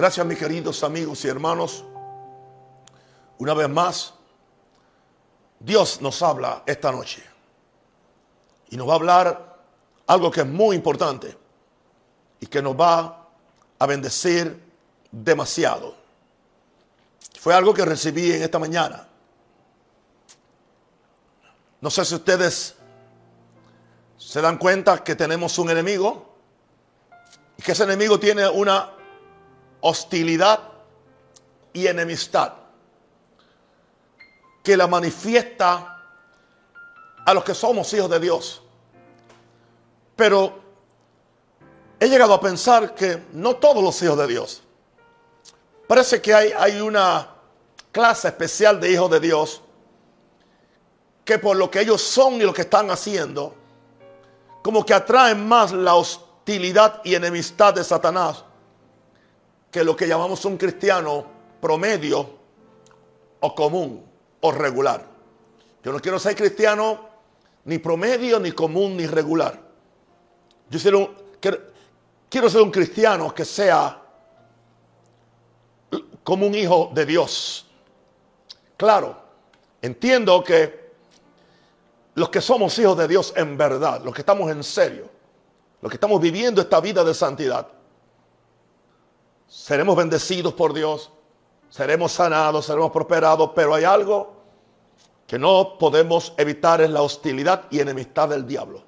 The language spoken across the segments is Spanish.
Gracias mis queridos amigos y hermanos. Una vez más, Dios nos habla esta noche. Y nos va a hablar algo que es muy importante y que nos va a bendecir demasiado. Fue algo que recibí en esta mañana. No sé si ustedes se dan cuenta que tenemos un enemigo y que ese enemigo tiene una hostilidad y enemistad que la manifiesta a los que somos hijos de Dios. Pero he llegado a pensar que no todos los hijos de Dios. Parece que hay, hay una clase especial de hijos de Dios que por lo que ellos son y lo que están haciendo, como que atraen más la hostilidad y enemistad de Satanás que lo que llamamos un cristiano promedio o común o regular. Yo no quiero ser cristiano ni promedio, ni común, ni regular. Yo quiero, ser un cristiano que sea como un hijo de Dios. Claro, entiendo que los que somos hijos de Dios en verdad, los que estamos en serio, los que estamos viviendo esta vida de santidad, seremos bendecidos por Dios, seremos sanados, seremos prosperados, pero hay algo que no podemos evitar es la hostilidad y enemistad del diablo.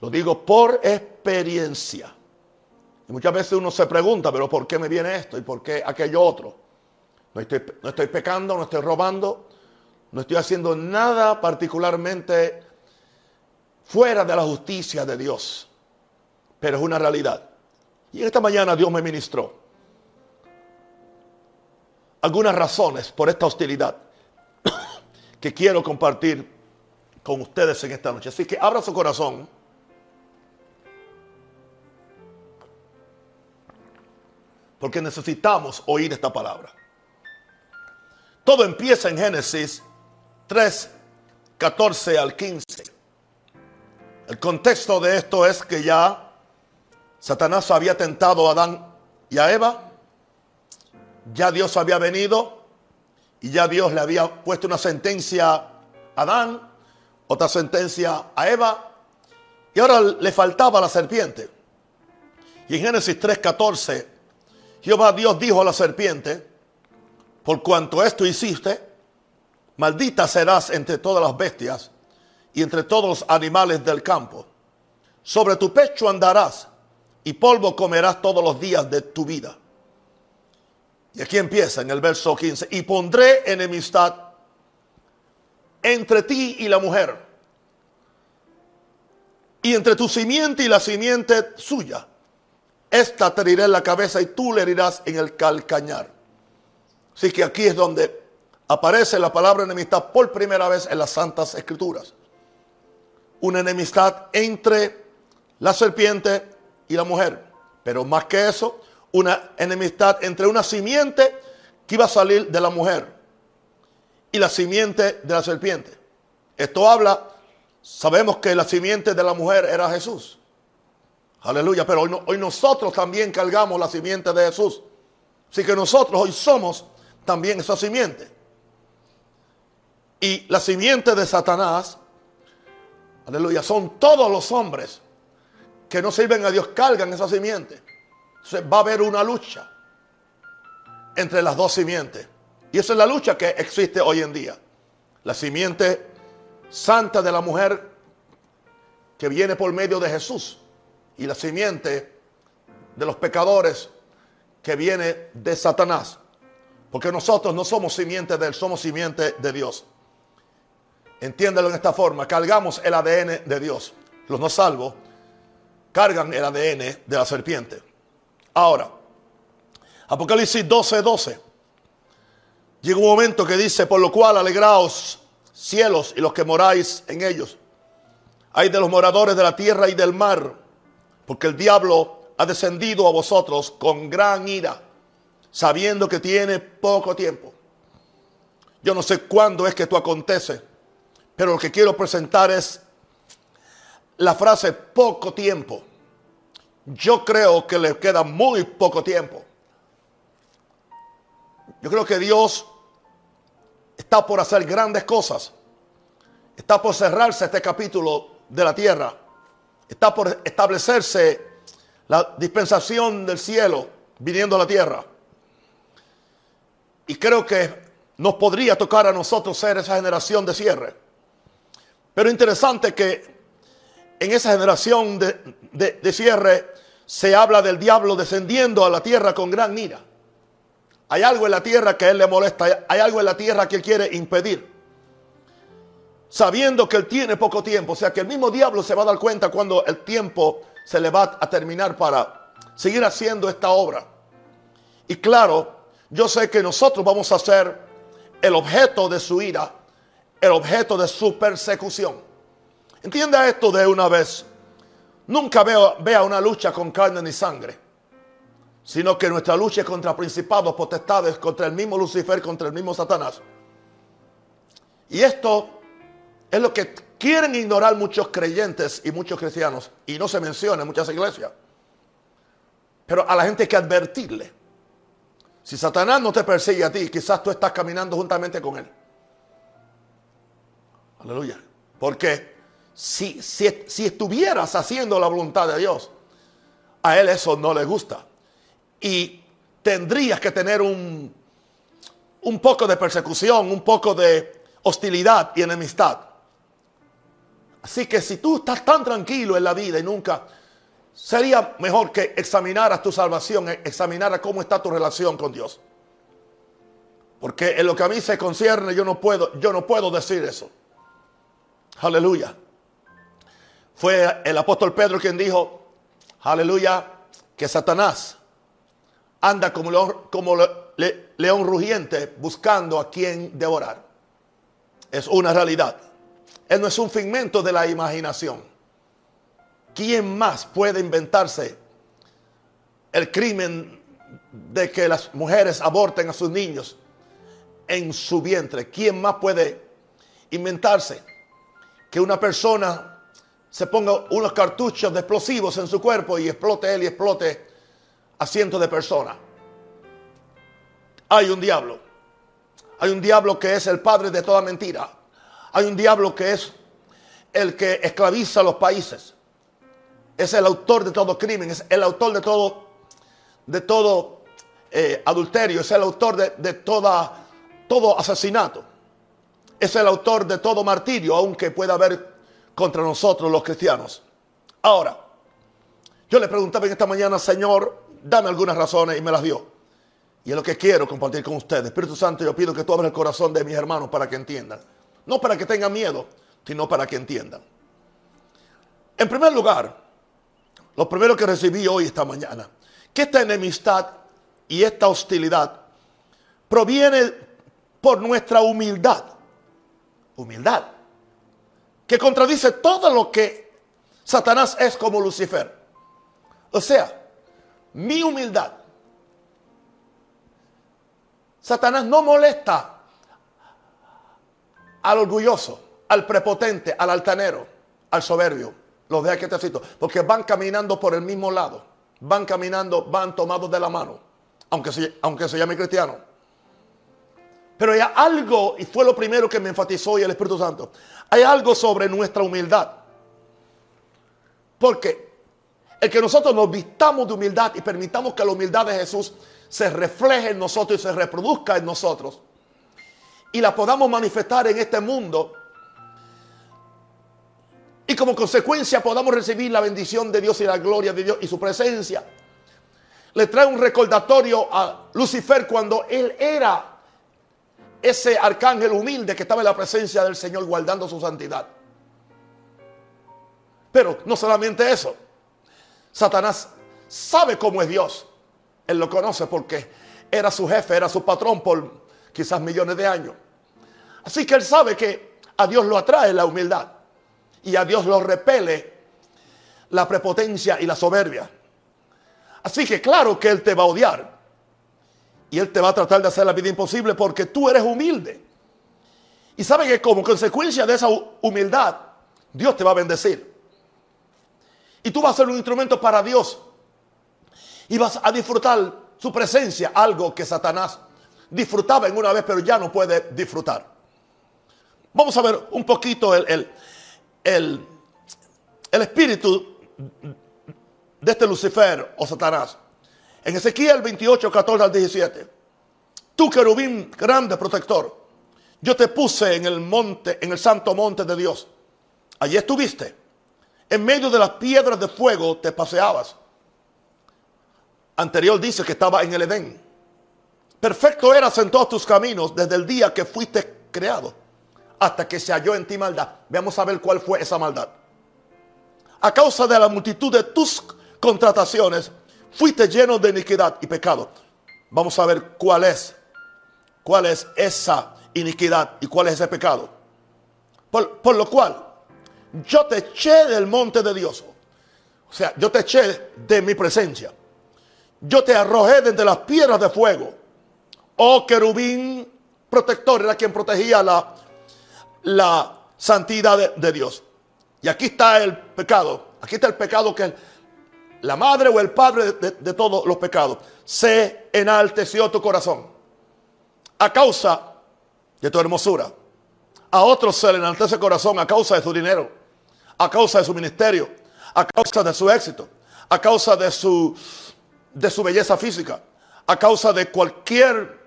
Lo digo por experiencia. Y muchas veces uno se pregunta, pero ¿por qué me viene esto y por qué aquello otro? No estoy, no estoy pecando, no estoy robando, no estoy haciendo nada particularmente fuera de la justicia de Dios. Pero es una realidad. Y esta mañana Dios me ministró algunas razones por esta hostilidad que quiero compartir con ustedes en esta noche. Así que abra su corazón. Porque necesitamos oír esta palabra. Todo empieza en Génesis 3, 14 al 15. El contexto de esto es que ya Satanás había tentado a Adán y a Eva. Ya Dios había venido y ya Dios le había puesto una sentencia a Adán, otra sentencia a Eva, y ahora le faltaba la serpiente. Y en Génesis 3:14, Jehová Dios dijo a la serpiente, por cuanto esto hiciste, Maldita serás entre todas las bestias y entre todos los animales del campo. Sobre tu pecho andarás y polvo comerás todos los días de tu vida. Y aquí empieza en el verso 15. Y pondré enemistad entre ti y la mujer. Y entre tu simiente y la simiente suya. Esta te herirá en la cabeza y tú le herirás en el calcañar. Así que aquí es donde aparece la palabra enemistad por primera vez en las Santas Escrituras. Una enemistad entre la serpiente y la mujer. Pero más que eso, una enemistad entre una simiente que iba a salir de la mujer y la simiente de la serpiente. Esto habla, sabemos que la simiente de la mujer era Jesús. Aleluya, pero hoy, hoy nosotros también cargamos la simiente de Jesús. Así que nosotros hoy somos también esa simiente. Y la simiente de Satanás, aleluya, son todos los hombres que no sirven a Dios, cargan esa simiente. Entonces va a haber una lucha entre las dos simientes. Y esa es la lucha que existe hoy en día. La simiente santa de la mujer que viene por medio de Jesús. Y la simiente de los pecadores que viene de Satanás. Porque nosotros no somos simiente de él, somos simiente de Dios. Entiéndelo en esta forma. Cargamos el ADN de Dios. Los no salvos cargan el ADN de la serpiente. Ahora, Apocalipsis 12, 12. Llega un momento que dice, por lo cual alegraos cielos y los que moráis en ellos. Hay de los moradores de la tierra y del mar, porque el diablo ha descendido a vosotros con gran ira, sabiendo que tiene poco tiempo. Yo no sé cuándo es que esto acontece pero lo que quiero presentar es la frase poco tiempo. Yo creo que le queda muy poco tiempo Yo creo que Dios está por hacer grandes cosas. Está por cerrarse este capítulo de la tierra. Está por establecerse la dispensación del cielo viniendo a la tierra. Y creo que nos podría tocar a nosotros ser esa generación de cierre. Pero interesante que en esa generación de, de cierre se habla del diablo descendiendo a la tierra con gran ira. Hay algo en la tierra que a él le molesta, hay algo en la tierra que él quiere impedir. Sabiendo que él tiene poco tiempo, o sea que el mismo diablo se va a dar cuenta cuando el tiempo se le va a terminar para seguir haciendo esta obra. Y claro, yo sé que nosotros vamos a ser el objeto de su ira, el objeto de su persecución. Entienda esto de una vez. Nunca veo, vea una lucha con carne ni sangre, sino que nuestra lucha es contra principados, potestades, contra el mismo Lucifer, contra el mismo Satanás. Y esto es lo que quieren ignorar muchos creyentes y muchos cristianos, y no se menciona en muchas iglesias. Pero a la gente hay que advertirle. Si Satanás no te persigue a ti, quizás tú estás caminando juntamente con él. Aleluya. Porque si, si, si estuvieras haciendo la voluntad de Dios, a él eso no le gusta. Y tendrías que tener un, un poco de persecución, un poco de hostilidad y enemistad. Así que si tú estás tan tranquilo en la vida y nunca, sería mejor que examinaras tu salvación, examinaras cómo está tu relación con Dios. Porque en lo que a mí se concierne, yo no puedo, yo no puedo decir eso. Aleluya. Fue el apóstol Pedro quien dijo, aleluya, que Satanás anda como león, león rugiente buscando a quien devorar. Es una realidad. Él no es un figmento de la imaginación. ¿Quién más puede inventarse el crimen de que las mujeres aborten a sus niños en su vientre? ¿Quién más puede inventarse que una persona se ponga unos cartuchos de explosivos en su cuerpo y explote él y explote a cientos de personas? Hay un diablo. Hay un diablo que es el padre de toda mentira. Hay un diablo que es el que esclaviza a los países. Es el autor de todo crimen, es el autor de todo, de todo eh, adulterio, es el autor de, de toda, todo asesinato. Es el autor de todo martirio, aunque pueda haber contra nosotros los cristianos. Ahora, yo le preguntaba en esta mañana, Señor, dame algunas razones y me las dio. Y es lo que quiero compartir con ustedes. Espíritu Santo, yo pido que tú abras el corazón de mis hermanos para que entiendan. No para que tengan miedo, sino para que entiendan. En primer lugar, lo primero que recibí hoy esta mañana, que esta enemistad y esta hostilidad proviene por nuestra humildad. Humildad. Que contradice todo lo que Satanás es como Lucifer. O sea, mi humildad. Satanás no molesta al orgulloso, al prepotente, al altanero, al soberbio. Los deja que te cito. Porque van caminando por el mismo lado. Van caminando, van tomados de la mano. Aunque se, aunque se llame cristiano. Pero hay algo, y fue lo primero que me enfatizó hoy el Espíritu Santo. Hay algo sobre nuestra humildad. Porque el que nosotros nos vistamos de humildad y permitamos que la humildad de Jesús se refleje en nosotros y se reproduzca en nosotros y la podamos manifestar en este mundo. Y como consecuencia podamos recibir la bendición de Dios y la gloria de Dios y su presencia. Le trae un recordatorio a Lucifer cuando él era ese arcángel humilde que estaba en la presencia del Señor guardando su santidad. Pero no solamente eso. Satanás sabe cómo es Dios. Él lo conoce porque era su jefe, era su patrón por quizás millones de años. Así que él sabe que a Dios lo atrae la humildad y a Dios lo repele la prepotencia y la soberbia. Así que claro que él te va a odiar y él te va a tratar de hacer la vida imposible porque tú eres humilde. Y sabe que como consecuencia de esa humildad, Dios te va a bendecir. Y tú vas a ser un instrumento para Dios. Y vas a disfrutar su presencia, algo que Satanás disfrutaba en una vez, pero ya no puede disfrutar. Vamos a ver un poquito el, el, el, el espíritu de este Lucifer o Satanás. En Ezequiel 28, 14 al 17. Tú, querubín grande protector, yo te puse en el monte, en el santo monte de Dios. Allí estuviste. En medio de las piedras de fuego te paseabas. Anterior dice que estaba en el Edén. Perfecto eras en todos tus caminos desde el día que fuiste creado hasta que se halló en ti maldad. Veamos a ver cuál fue esa maldad. A causa de la multitud de tus contrataciones, fuiste lleno de iniquidad y pecado. Vamos a ver cuál es, cuál es esa iniquidad y cuál es ese pecado. Por, lo cual, yo te eché del monte de Dios. O sea, yo te eché de mi presencia. Yo te arrojé desde las piedras de fuego. Oh querubín protector, era quien protegía la, la santidad de, Dios. Y aquí está el pecado. Aquí está el pecado que la madre o el padre de, todos los pecados. Se enalteció tu corazón a causa de tu hermosura. A otros se le enaltece el corazón a causa de su dinero, a causa de su ministerio, a causa de su éxito, a causa de su, de su belleza física, a causa de cualquier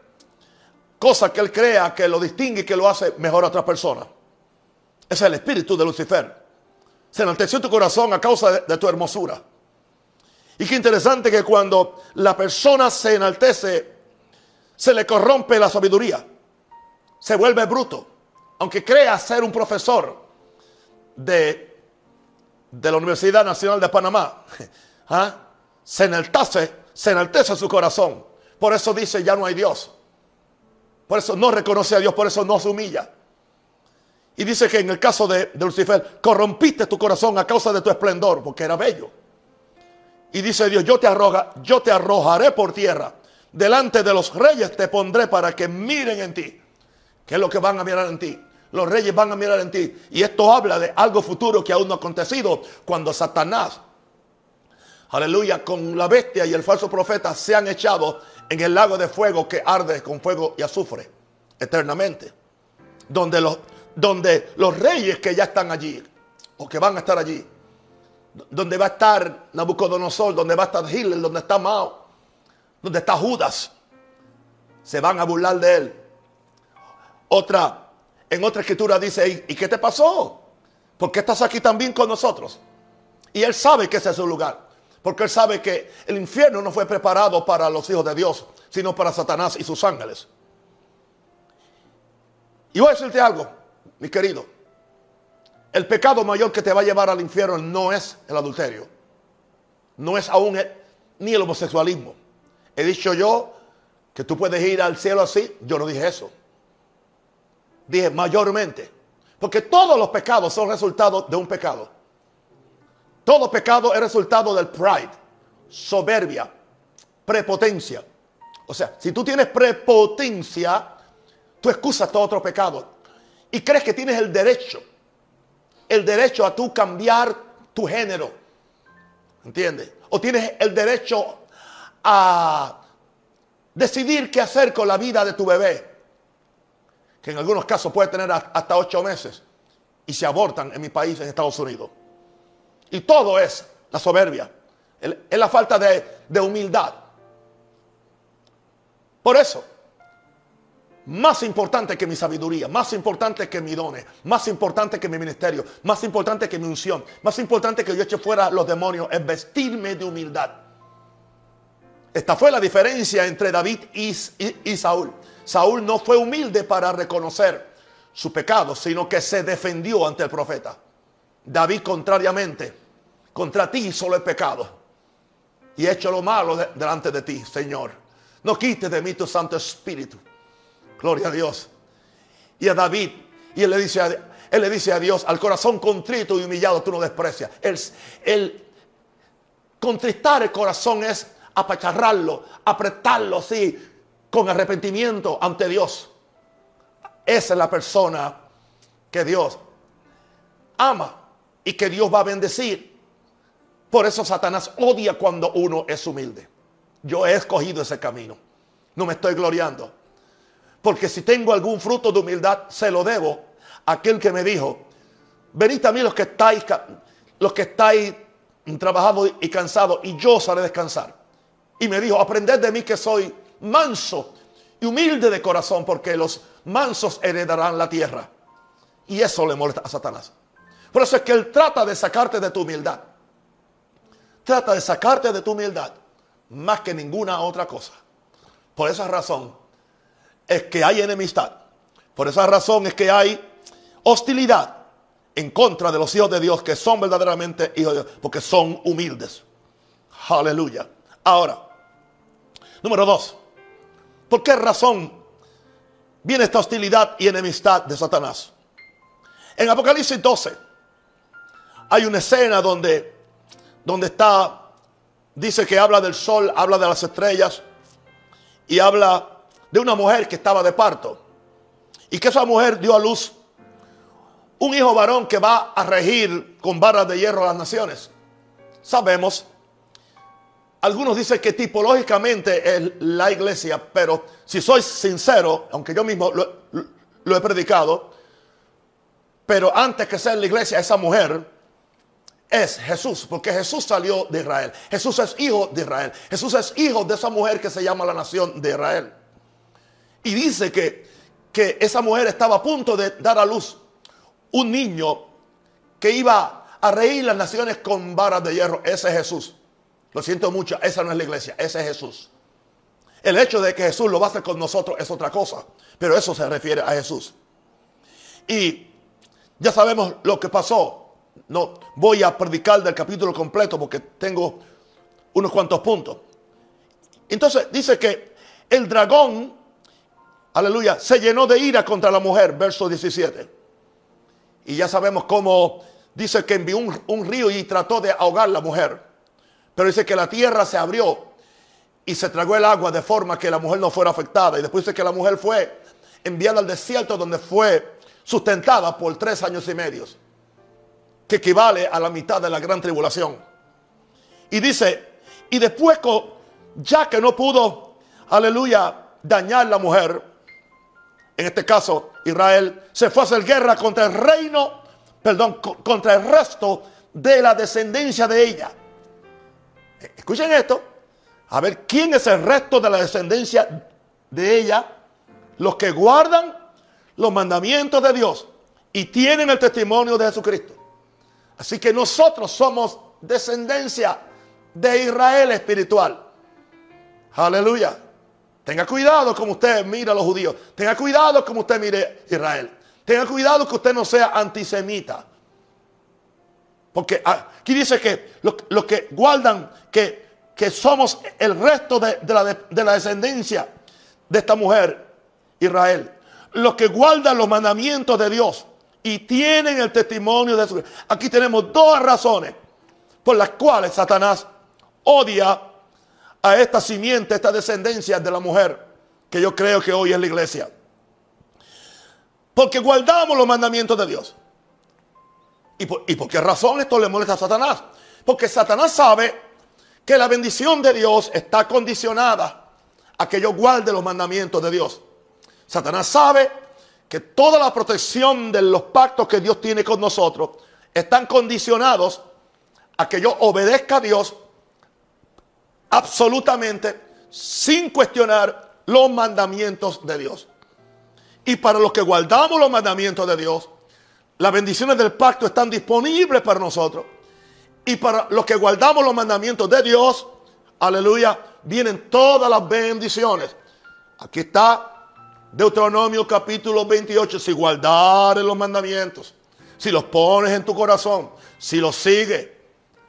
cosa que él crea que lo distingue y que lo hace mejor a otras personas. Ese es el espíritu de Lucifer. Se enalteció tu corazón a causa de tu hermosura. Y qué interesante que cuando la persona se enaltece, se le corrompe la sabiduría. Se vuelve bruto. Aunque crea ser un profesor de, de la Universidad Nacional de Panamá, ¿ah? se enaltece, se enaltece su corazón. Por eso dice, ya no hay Dios. Por eso no reconoce a Dios, por eso no se humilla. Y dice que en el caso de, Lucifer, corrompiste tu corazón a causa de tu esplendor, porque era bello. Y dice Dios, yo te, yo te arrojaré por tierra. Delante de los reyes te pondré para que miren en ti. ¿Qué es lo que van a mirar en ti? Los reyes van a mirar en ti. Y esto habla de algo futuro que aún no ha acontecido cuando Satanás, aleluya, con la bestia y el falso profeta se han echado en el lago de fuego que arde con fuego y azufre eternamente. Donde los reyes que ya están allí, o que van a estar allí, donde va a estar Nabucodonosor, donde va a estar Hitler, donde está Mao, donde está Judas, se van a burlar de él. Otra, en otra escritura dice, ¿y qué te pasó? ¿Por qué estás aquí también con nosotros? Y él sabe que ese es su lugar. Porque él sabe que el infierno no fue preparado para los hijos de Dios, sino para Satanás y sus ángeles. Y voy a decirte algo, mi querido. El pecado mayor que te va a llevar al infierno no es el adulterio. No es aún ni el homosexualismo. He dicho yo que tú puedes ir al cielo así. Yo no dije eso. Dije mayormente. Porque todos los pecados son resultado de un pecado. Todo pecado es resultado del pride, soberbia, prepotencia. O sea, si tú tienes prepotencia, tú excusas todo otro pecado. Y crees que tienes el derecho, el derecho a tú cambiar tu género. ¿Entiendes? O tienes el derecho a decidir qué hacer con la vida de tu bebé. Que en algunos casos puede tener hasta ocho meses. Y se abortan en mi país, en Estados Unidos. Y todo es la soberbia. Es la falta de, humildad. Por eso, más importante que mi sabiduría, más importante que mi dones, más importante que mi ministerio, más importante que mi unción, más importante que yo eche fuera los demonios, es vestirme de humildad. Esta fue la diferencia entre David y, y, Saúl. Saúl no fue humilde para reconocer su pecado, sino que se defendió ante el profeta. David, contrariamente, contra ti solo he pecado y he hecho lo malo delante de ti, Señor. No quites de mí tu Santo Espíritu. Gloria a Dios. Y a David, y él le dice a, él le dice a Dios, al corazón contrito y humillado tú no desprecias. El, contristar el corazón es apacharrarlo, apretarlo así, con arrepentimiento ante Dios. Esa es la persona que Dios ama y que Dios va a bendecir. Por eso Satanás odia cuando uno es humilde. Yo he escogido ese camino. No me estoy gloriando. Porque si tengo algún fruto de humildad, se lo debo a aquel que me dijo, venid a mí los que estáis, los que estáis trabajados y cansados, y yo os haré descansar. Y me dijo, aprended de mí que soy manso y humilde de corazón, porque los mansos heredarán la tierra. Y eso le molesta a Satanás. Por eso es que él trata de sacarte de tu humildad. Trata de sacarte de tu humildad más que ninguna otra cosa. Por esa razón es que hay enemistad. Por esa razón es que hay hostilidad en contra de los hijos de Dios que son verdaderamente hijos de Dios, porque son humildes. Aleluya. Ahora, número dos, ¿por qué razón viene esta hostilidad y enemistad de Satanás? En Apocalipsis 12 hay una escena donde, donde está, dice que habla del sol, habla de las estrellas y habla de una mujer que estaba de parto. Y que esa mujer dio a luz un hijo varón que va a regir con barras de hierro a las naciones. Sabemos, algunos dicen que tipológicamente es la iglesia, pero si soy sincero, aunque yo mismo lo, he predicado, pero antes que ser la iglesia, esa mujer es Jesús, porque Jesús salió de Israel. Jesús es hijo de Israel. Jesús es hijo de esa mujer que se llama la nación de Israel. Y dice que, que esa mujer estaba a punto de dar a luz un niño que iba a reír las naciones con varas de hierro. Ese es Jesús. Lo siento mucho, esa no es la iglesia, ese es Jesús. El hecho de que Jesús lo va a hacer con nosotros es otra cosa, pero eso se refiere a Jesús. Y ya sabemos lo que pasó no voy a predicar del capítulo completo porque tengo unos cuantos puntos. Entonces dice que el dragón, aleluya, se llenó de ira contra la mujer, verso 17. Y ya sabemos cómo dice que envió un, río y trató de ahogar la mujer. Pero dice que la tierra se abrió y se tragó el agua de forma que la mujer no fuera afectada. Y después dice que la mujer fue enviada al desierto donde fue sustentada por tres años y medio que equivale a la mitad de la gran tribulación. Y dice, y después, ya que no pudo, aleluya, dañar la mujer, en este caso Israel, se fue a hacer guerra contra el reino, perdón, contra el resto de la descendencia de ella. Escuchen esto, a ver quién es el resto de la descendencia de ella, los que guardan los mandamientos de Dios y tienen el testimonio de Jesucristo. Así que nosotros somos descendencia de Israel espiritual. Aleluya. Tenga cuidado como usted mira a los judíos. Tenga cuidado como usted mire Israel. Tenga cuidado que usted no sea antisemita. Porque aquí dice que los que guardan que, que, somos el resto de, la, de la descendencia de esta mujer, Israel. Los que guardan los mandamientos de Dios y tienen el testimonio de su... Aquí tenemos dos razones por las cuales Satanás odia a esta simiente, esta descendencia de la mujer, que yo creo que hoy es la iglesia. Porque guardamos los mandamientos de Dios. ¿Y por, ¿Y por qué razón esto le molesta a Satanás? Porque Satanás sabe que la bendición de Dios está condicionada a que yo guarde los mandamientos de Dios. Satanás sabe que toda la protección de los pactos que Dios tiene con nosotros están condicionados a que yo obedezca a Dios absolutamente sin cuestionar los mandamientos de Dios. Y para los que guardamos los mandamientos de Dios, las bendiciones del pacto están disponibles para nosotros. Y para los que guardamos los mandamientos de Dios, aleluya, vienen todas las bendiciones. Aquí está Deuteronomio capítulo 28, si guardares los mandamientos, si los pones en tu corazón, si los sigues,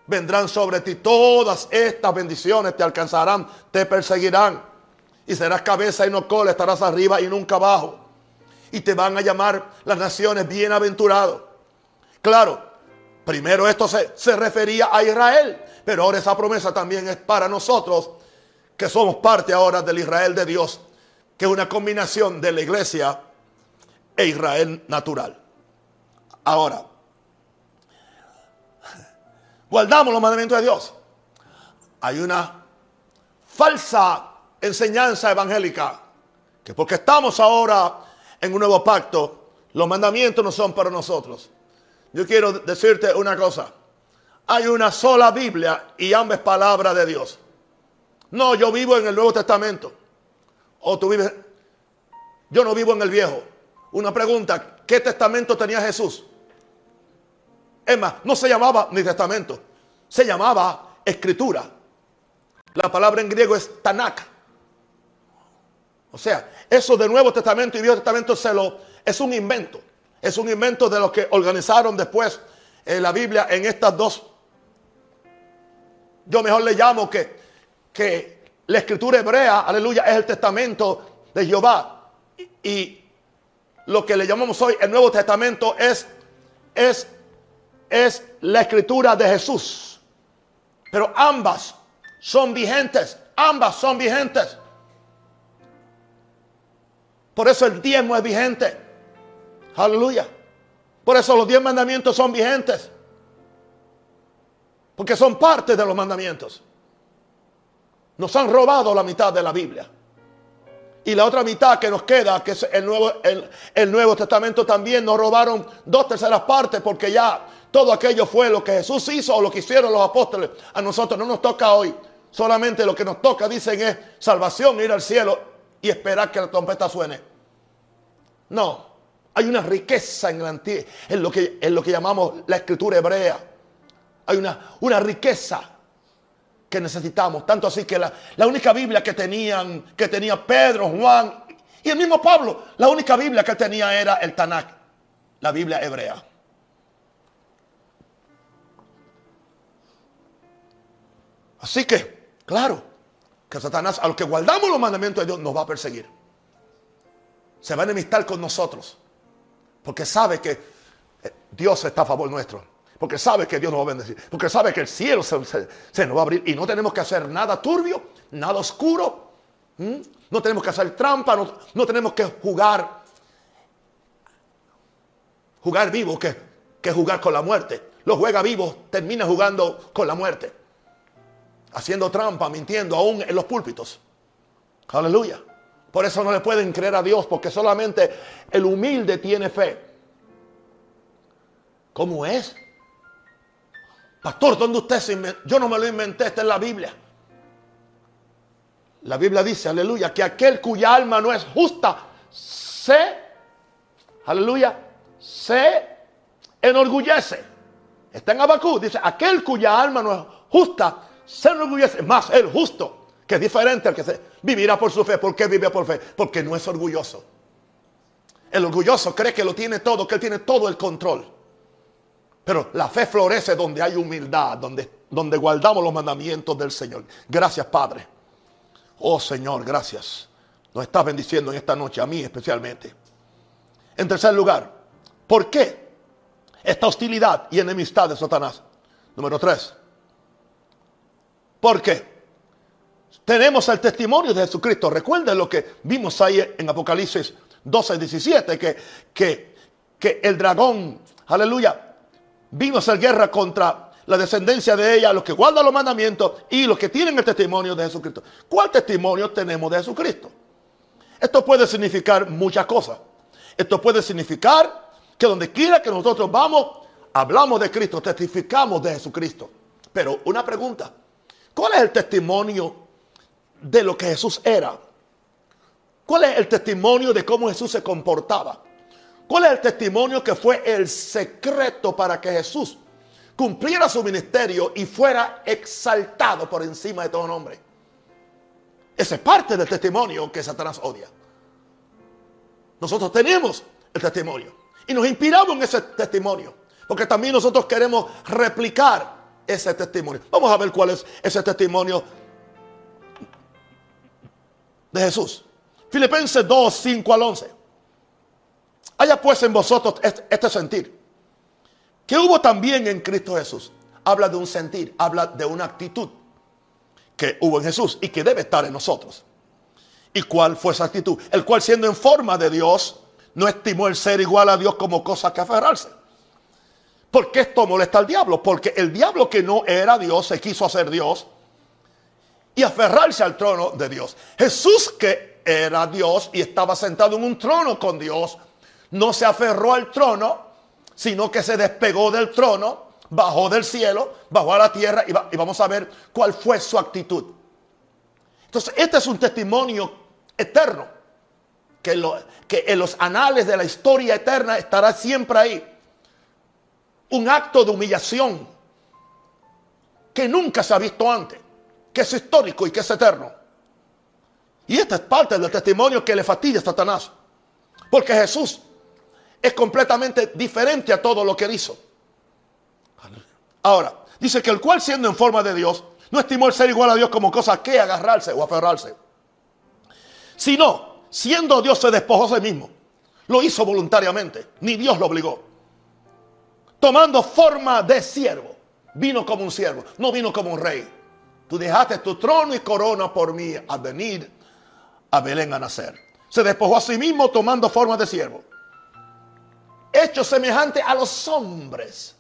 vendrán sobre ti todas estas bendiciones, te alcanzarán, te perseguirán. Y serás cabeza y no cola, estarás arriba y nunca abajo. Y te van a llamar las naciones bienaventurados. Claro, primero esto se, se refería a Israel, pero ahora esa promesa también es para nosotros, que somos parte ahora del Israel de Dios que es una combinación de la iglesia e Israel natural. Ahora, guardamos los mandamientos de Dios. Hay una falsa enseñanza evangélica que porque estamos ahora en un nuevo pacto, los mandamientos no son para nosotros. Yo quiero decirte una cosa. Hay una sola Biblia y ambas palabras de Dios. No, yo vivo en el Nuevo Testamento. O tú vives... Yo no vivo en el Viejo. Una pregunta, ¿qué testamento tenía Jesús? Es más, no se llamaba ni testamento, se llamaba escritura. La palabra en griego es Tanakh. O sea, eso de Nuevo Testamento y Viejo Testamento se lo, es un invento. Es un invento de los que organizaron después eh, la Biblia en estas dos. Yo mejor le llamo que, que la escritura hebrea, aleluya, es el testamento de Jehová. Y, lo que le llamamos hoy el Nuevo Testamento es, es, es la escritura de Jesús. Pero ambas son vigentes, ambas son vigentes. Por eso el diezmo es vigente. Aleluya. Por eso los diez mandamientos son vigentes. Porque son parte de los mandamientos. Nos han robado la mitad de la Biblia. Y la otra mitad que nos queda, que es el Nuevo, el, Nuevo Testamento, también nos robaron dos terceras partes porque ya todo aquello fue lo que Jesús hizo o lo que hicieron los apóstoles. A nosotros no nos toca hoy. Solamente lo que nos toca, dicen, es salvación, ir al cielo y esperar que la trompeta suene. No, hay una riqueza en, en, lo, que, en lo que llamamos la escritura hebrea. Hay una, una riqueza que necesitamos. Tanto así que la, única Biblia que tenían, que tenía Pedro, Juan y el mismo Pablo, la única Biblia que tenía era el Tanakh, la Biblia hebrea. Así que, claro, que Satanás, a los que guardamos los mandamientos de Dios, nos va a perseguir. Se va a enemistar con nosotros. Porque sabe que eh, Dios está a favor nuestro. Porque sabe que Dios nos va a bendecir. Porque sabe que el cielo se, nos va a abrir. Y no tenemos que hacer nada turbio, nada oscuro. No tenemos que hacer trampa. No, tenemos que jugar. Jugar vivo que, que jugar con la muerte. Los juega vivos termina jugando con la muerte. Haciendo trampa, mintiendo, aún en los púlpitos. Aleluya. Por eso no le pueden creer a Dios, porque solamente el humilde tiene fe. ¿Cómo es? Pastor, ¿dónde usted se inventó? Yo no me lo inventé, está en la Biblia. La Biblia dice, aleluya, que aquel cuya alma no es justa, se, aleluya, se enorgullece. Está en Abacú, dice, aquel cuya alma no es justa, se enorgullece. Más el justo, que es diferente al que se vivirá por su fe. ¿Por qué vive por fe? Porque no es orgulloso. El orgulloso cree que lo tiene todo, que él tiene todo el control. Pero la fe florece donde hay humildad, donde, donde guardamos los mandamientos del Señor. Gracias, Padre. Oh Señor, gracias. Nos estás bendiciendo en esta noche, a mí especialmente. En tercer lugar, ¿por qué esta hostilidad y enemistad de Satanás? Número tres, porque tenemos el testimonio de Jesucristo. Recuerden lo que vimos ahí en Apocalipsis 12, 17, que, que, que el dragón, aleluya, vino a hacer guerra contra la descendencia de ella, los que guardan los mandamientos y los que tienen el testimonio de Jesucristo. ¿Cuál testimonio tenemos de Jesucristo? Esto puede significar muchas cosas. Esto puede significar que donde quiera que nosotros vamos, hablamos de Cristo, testificamos de Jesucristo. Pero una pregunta, ¿cuál es el testimonio de lo que Jesús era? ¿Cuál es el testimonio de cómo Jesús se comportaba? ¿Cuál es el testimonio que fue el secreto para que Jesús cumpliera su ministerio y fuera exaltado por encima de todo nombre? Esa es parte del testimonio que Satanás odia. Nosotros tenemos el testimonio y nos inspiramos en ese testimonio, porque también nosotros queremos replicar ese testimonio. Vamos a ver cuál es ese testimonio de Jesús. Filipenses 2, 5 al 11. Haya pues en vosotros este sentir, que hubo también en Cristo Jesús. Habla de un sentir, habla de una actitud que hubo en Jesús y que debe estar en nosotros. ¿Y cuál fue esa actitud? El cual siendo en forma de Dios, no estimó el ser igual a Dios como cosa que aferrarse. ¿Por qué esto molesta al diablo? Porque el diablo que no era Dios se quiso hacer Dios y aferrarse al trono de Dios. Jesús que era Dios y estaba sentado en un trono con Dios. No se aferró al trono, sino que se despegó del trono, bajó del cielo, bajó a la tierra y, vamos a ver cuál fue su actitud. Entonces, este es un testimonio eterno, que, en los anales de la historia eterna estará siempre ahí. Un acto de humillación que nunca se ha visto antes, que es histórico y que es eterno. Y esta es parte del testimonio que le fastidia a Satanás. Porque Jesús es completamente diferente a todo lo que hizo. Ahora, dice que el cual siendo en forma de Dios, no estimó el ser igual a Dios como cosa que agarrarse o aferrarse. Sino, siendo Dios se despojó a sí mismo. Lo hizo voluntariamente, ni Dios lo obligó. Tomando forma de siervo. Vino como un siervo, no vino como un rey. Tú dejaste tu trono y corona por mí a venir a Belén a nacer. Se despojó a sí mismo tomando forma de siervo. Hecho semejante a los hombres.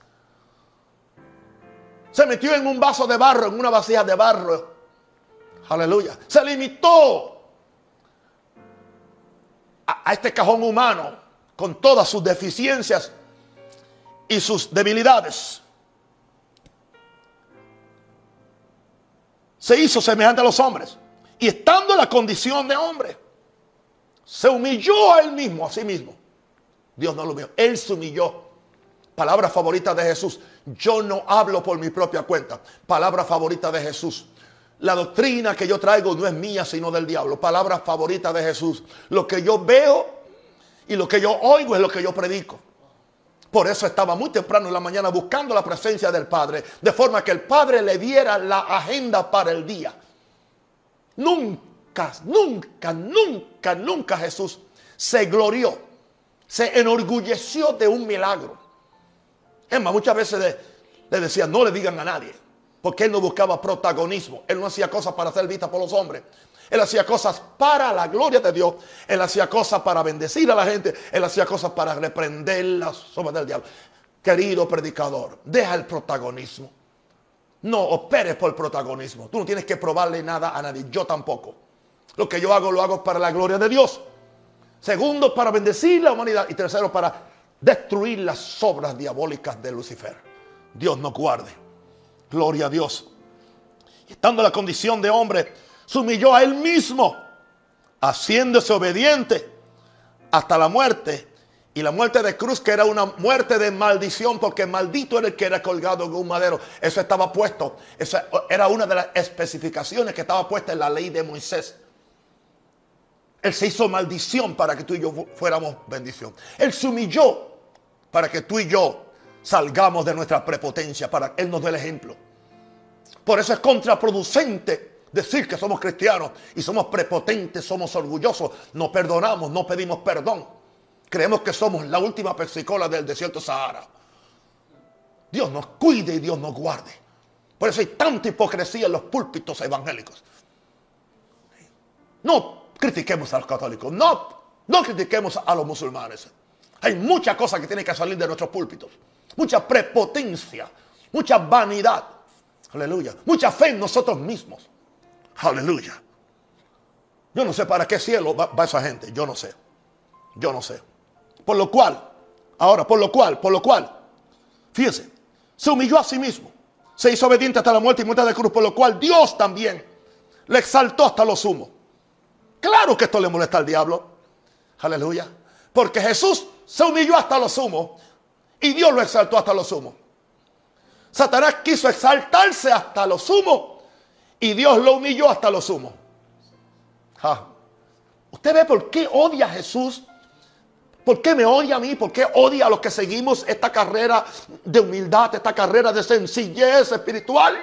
Se metió en un vaso de barro, en una vasija de barro. Aleluya. Se limitó a, a este cajón humano con todas sus deficiencias y sus debilidades. Se hizo semejante a los hombres. Y estando en la condición de hombre, se humilló a él mismo, a sí mismo. Dios no lo humilló, él se humilló. Palabra favorita de Jesús. Yo no hablo por mi propia cuenta. Palabra favorita de Jesús. La doctrina que yo traigo no es mía, sino del diablo. Palabra favorita de Jesús. Lo que yo veo y lo que yo oigo es lo que yo predico. Por eso estaba muy temprano en la mañana buscando la presencia del Padre, de forma que el Padre le diera la agenda para el día. Nunca, nunca, nunca, nunca Jesús se glorió, se enorgulleció de un milagro. Es más, muchas veces le, decía, no le digan a nadie, porque él no buscaba protagonismo, él no hacía cosas para ser vista por los hombres. Él hacía cosas para la gloria de Dios. Él hacía cosas para bendecir a la gente. Él hacía cosas para reprender las obras del diablo. Querido predicador, deja el protagonismo. No operes por el protagonismo. Tú no tienes que probarle nada a nadie. Yo tampoco. Lo que yo hago lo hago para la gloria de Dios. Segundo, para bendecir la humanidad. Y tercero, para destruir las obras diabólicas de Lucifer. Dios nos guarde. Gloria a Dios. estando en la condición de hombre, se humilló a él mismo, haciéndose obediente hasta la muerte y la muerte de cruz, que era una muerte de maldición, porque maldito era el que era colgado en un madero. Eso estaba puesto. Esa era una de las especificaciones que estaba puesta en la ley de Moisés. Él se hizo maldición para que tú y yo fuéramos bendición. Él se humilló para que tú y yo salgamos de nuestra prepotencia, para que Él nos dé el ejemplo. Por eso es contraproducente decir que somos cristianos y somos prepotentes, somos orgullosos, no perdonamos, no pedimos perdón. Creemos que somos la última persicola del desierto Sahara. Dios nos cuide y Dios nos guarde. Por eso hay tanta hipocresía en los púlpitos evangélicos. No critiquemos a los católicos, no, no critiquemos a los musulmanes. Hay muchas cosas que tienen que salir de nuestros púlpitos. Mucha prepotencia, mucha vanidad. Aleluya. Mucha fe en nosotros mismos. Aleluya. Yo no sé para qué cielo va, esa gente. Yo no sé. Yo no sé. Por lo cual, ahora, por lo cual, por lo cual, fíjense, se humilló a sí mismo, se hizo obediente hasta la muerte y muerte de cruz, por lo cual Dios también le exaltó hasta lo sumo. Claro que esto le molesta al diablo. Aleluya. Porque Jesús se humilló hasta lo sumo y Dios lo exaltó hasta lo sumo. Satanás quiso exaltarse hasta lo sumo y Dios lo humilló hasta lo sumo. ¿Usted ve por qué odia a Jesús ¿Por qué me odia a mí? ¿Por qué odia a los que seguimos esta carrera de humildad, esta carrera de sencillez espiritual?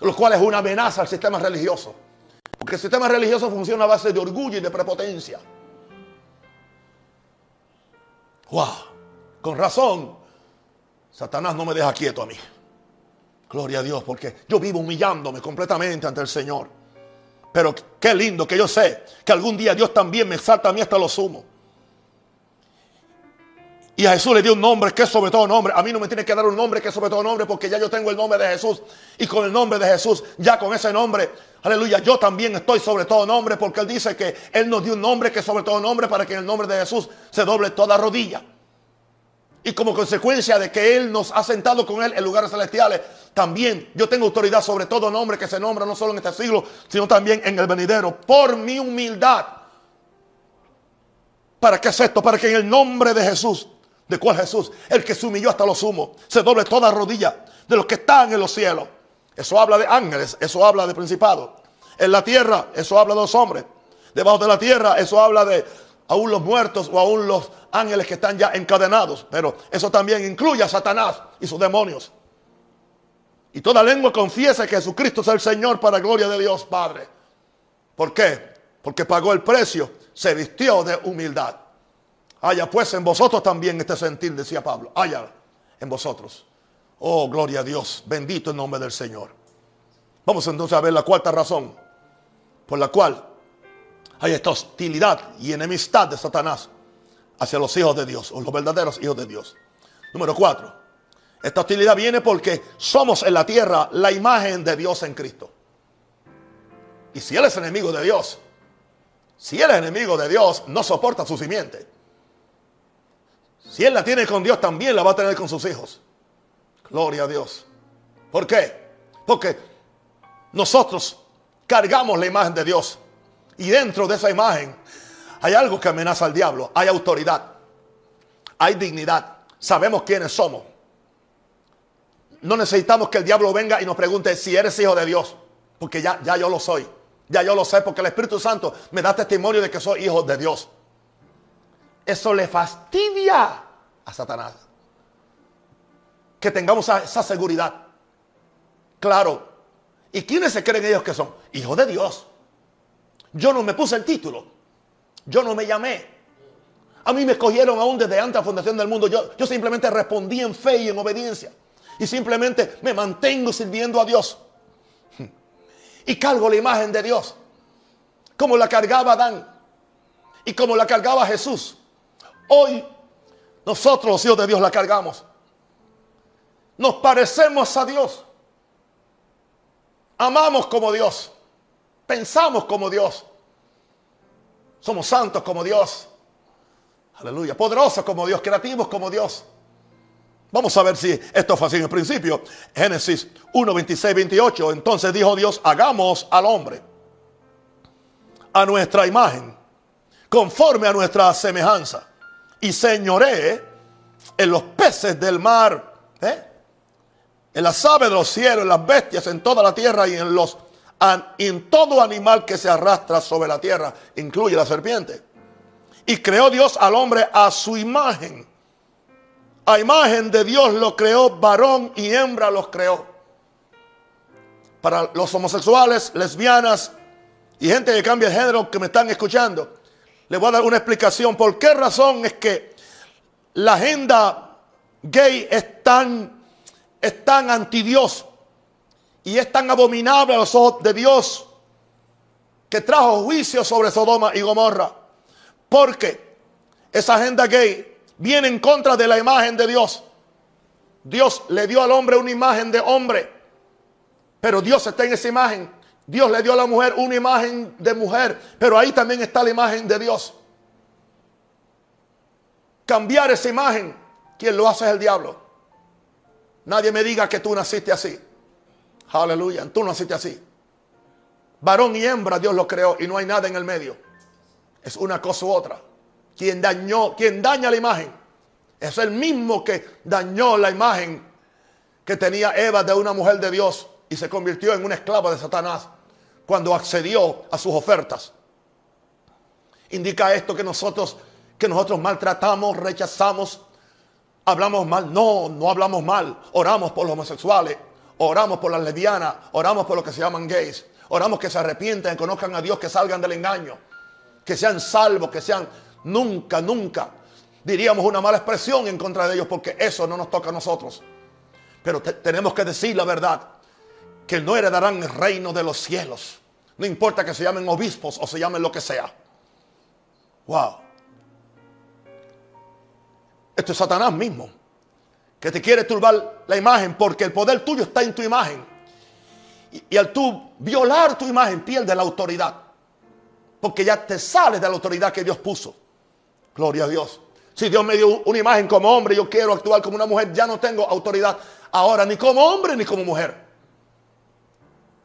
Lo cual es una amenaza al sistema religioso. Porque el sistema religioso funciona a base de orgullo y de prepotencia. ¡Wow! Con razón, Satanás no me deja quieto a mí. Gloria a Dios, porque yo vivo humillándome completamente ante el Señor. Pero qué lindo que yo sé que algún día Dios también me exalta a mí hasta lo sumo. Y a Jesús le dio un nombre que es sobre todo nombre. A mí no me tiene que dar un nombre que es sobre todo nombre porque ya yo tengo el nombre de Jesús. Y con el nombre de Jesús, ya con ese nombre, aleluya, yo también estoy sobre todo nombre porque Él dice que Él nos dio un nombre que es sobre todo nombre para que en el nombre de Jesús se doble toda rodilla. Y como consecuencia de que Él nos ha sentado con Él en lugares celestiales, también yo tengo autoridad sobre todo nombre que se nombra no solo en este siglo, sino también en el venidero, por mi humildad. ¿Para qué es esto? Para que en el nombre de Jesús ¿De cuál Jesús? El que se humilló hasta lo sumo. Se doble toda rodilla de los que están en los cielos. Eso habla de ángeles, eso habla de principados. En la tierra, eso habla de los hombres. Debajo de la tierra, eso habla de aún los muertos o aún los ángeles que están ya encadenados. Pero eso también incluye a Satanás y sus demonios. Y toda lengua confiesa que Jesucristo es el Señor para gloria de Dios Padre. ¿Por qué? Porque pagó el precio, se vistió de humildad. Haya pues en vosotros también este sentir, decía Pablo. Haya en vosotros. Oh, gloria a Dios. Bendito el nombre del Señor. Vamos entonces a ver la cuarta razón por la cual hay esta hostilidad y enemistad de Satanás hacia los hijos de Dios, o los verdaderos hijos de Dios. Número cuatro. Esta hostilidad viene porque somos en la tierra la imagen de Dios en Cristo. Y si Él es enemigo de Dios, si Él es enemigo de Dios, no soporta su simiente. Si él la tiene con Dios, también la va a tener con sus hijos. Gloria a Dios. ¿Por qué? Porque nosotros cargamos la imagen de Dios. Y dentro de esa imagen hay algo que amenaza al diablo. Hay autoridad. Hay dignidad. Sabemos quiénes somos. No necesitamos que el diablo venga y nos pregunte si eres hijo de Dios. Porque ya, ya yo lo soy. Ya yo lo sé porque el Espíritu Santo me da testimonio de que soy hijo de Dios. Eso le fastidia a Satanás. Que tengamos esa seguridad. Claro. ¿Y quiénes se creen ellos que son? Hijos de Dios. Yo no me puse el título. Yo no me llamé. A mí me escogieron aún desde antes de la fundación del mundo. Yo, yo simplemente respondí en fe y en obediencia. Y simplemente me mantengo sirviendo a Dios. Y cargo la imagen de Dios. Como la cargaba Adán. Y como la cargaba Jesús. Hoy nosotros los hijos de Dios la cargamos. Nos parecemos a Dios. Amamos como Dios. Pensamos como Dios. Somos santos como Dios. Aleluya. Poderosos como Dios. Creativos como Dios. Vamos a ver si esto fue así en el principio. Génesis 1, 26, 28. Entonces dijo Dios, hagamos al hombre a nuestra imagen, conforme a nuestra semejanza y señoré en los peces del mar, ¿eh? en las aves de los cielos, en las bestias, en toda la tierra y en los en todo animal que se arrastra sobre la tierra, incluye la serpiente. Y creó Dios al hombre a su imagen. A imagen de Dios lo creó, varón y hembra los creó. Para los homosexuales, lesbianas y gente que cambia de género que me están escuchando, le voy a dar una explicación. ¿Por qué razón es que la agenda gay es tan, es tan anti Dios y es tan abominable a los ojos de Dios que trajo juicio sobre Sodoma y Gomorra? Porque esa agenda gay viene en contra de la imagen de Dios. Dios le dio al hombre una imagen de hombre, pero Dios está en esa imagen Dios le dio a la mujer una imagen de mujer, pero ahí también está la imagen de Dios. Cambiar esa imagen, quien lo hace es el diablo. Nadie me diga que tú naciste así. Aleluya, tú naciste así. Varón y hembra Dios lo creó y no hay nada en el medio. Es una cosa u otra. Quien dañó, quien daña la imagen, es el mismo que dañó la imagen que tenía Eva de una mujer de Dios y se convirtió en una esclava de Satanás cuando accedió a sus ofertas. Indica esto que nosotros, que nosotros maltratamos, rechazamos, hablamos mal. No, no hablamos mal. Oramos por los homosexuales, oramos por las lesbianas, oramos por los que se llaman gays. Oramos que se arrepienten, que conozcan a Dios, que salgan del engaño, que sean salvos, que sean nunca, nunca diríamos una mala expresión en contra de ellos porque eso no nos toca a nosotros. Pero tenemos que decir la verdad, que no heredarán el reino de los cielos. No importa que se llamen obispos o se llamen lo que sea. Wow. Esto es Satanás mismo, que te quiere turbar la imagen porque el poder tuyo está en tu imagen. Y, al tú violar tu imagen, pierde la autoridad. Porque ya te sales de la autoridad que Dios puso. Gloria a Dios. Si Dios me dio una imagen como hombre, yo quiero actuar como una mujer, ya no tengo autoridad ahora ni como hombre ni como mujer.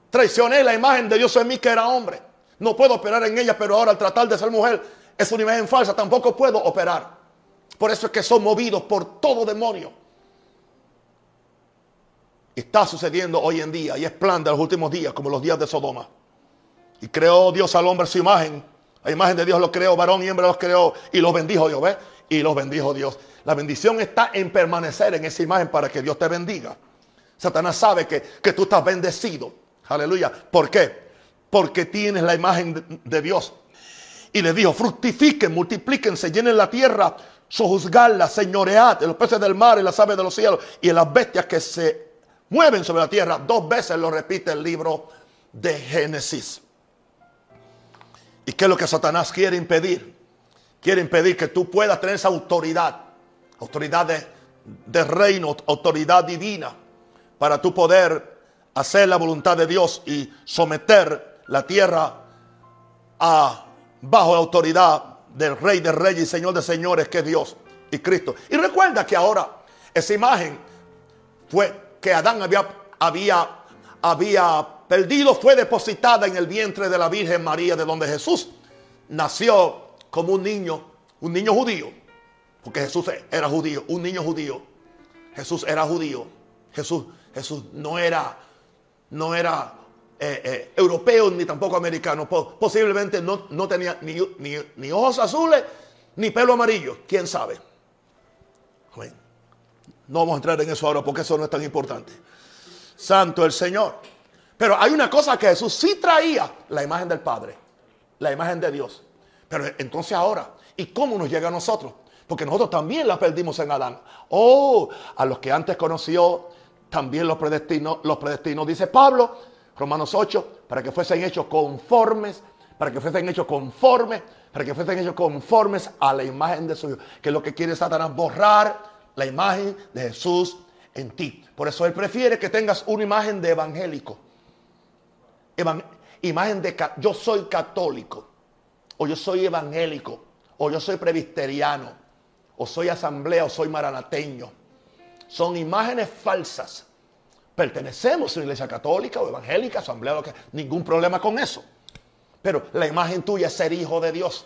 Traicioné la imagen de Dios en mí que era hombre. No puedo operar en ella, pero ahora al tratar de ser mujer es una imagen falsa, tampoco puedo operar. Por eso es que son movidos por todo demonio. Está sucediendo hoy en día y es plan de los últimos días, como los días de Sodoma. Y creó Dios al hombre su imagen. La imagen de Dios lo creó, varón y hembra los creó y los bendijo Dios, ¿ves? Y los bendijo Dios. La bendición está en permanecer en esa imagen para que Dios te bendiga. Satanás sabe que, que tú estás bendecido. Aleluya. ¿Por qué? Porque tienes la imagen de, Dios. Y le dijo, fructifiquen, multiplíquense, llenen la tierra, sojuzgarla, señoread los peces del mar, en las aves de los cielos y en las bestias que se mueven sobre la tierra. Dos veces lo repite el libro de Génesis. ¿Y qué es lo que Satanás quiere impedir? Quiere impedir que tú puedas tener esa autoridad, autoridad de, de reino, autoridad divina, para tú poder hacer la voluntad de Dios y someter la tierra a, bajo la autoridad del Rey de Reyes y Señor de Señores, que es Dios y Cristo. Y recuerda que ahora esa imagen fue que Adán había, había, había perdido, fue depositada en el vientre de la Virgen María, de donde Jesús nació como un niño, un niño judío, porque Jesús era judío, un niño judío. Jesús era judío. Jesús, Jesús no era, no era eh, eh, europeo ni tampoco americano. Posiblemente no, no tenía ni, ni, ni, ojos azules ni pelo amarillo. ¿Quién sabe? Amén. No vamos a entrar en eso ahora porque eso no es tan importante. Santo el Señor. Pero hay una cosa que Jesús sí traía, la imagen del Padre, la imagen de Dios. Pero entonces ahora, ¿y cómo nos llega a nosotros? Porque nosotros también la perdimos en Adán. Oh, a los que antes conoció, también los predestinó, los predestinó, dice Pablo, Romanos 8, para que fuesen hechos conformes, para que fuesen hechos conformes, para que fuesen hechos conformes a la imagen de su Hijo. Que es lo que quiere Satanás, borrar la imagen de Jesús en ti. Por eso él prefiere que tengas una imagen de evangélico. Evan, imagen de yo soy católico, o yo soy evangélico, o yo soy presbiteriano, o soy asamblea, o soy maranateño. Son imágenes falsas. Pertenecemos a una iglesia católica o evangélica, asamblea, lo que, ningún problema con eso. Pero la imagen tuya es ser hijo de Dios.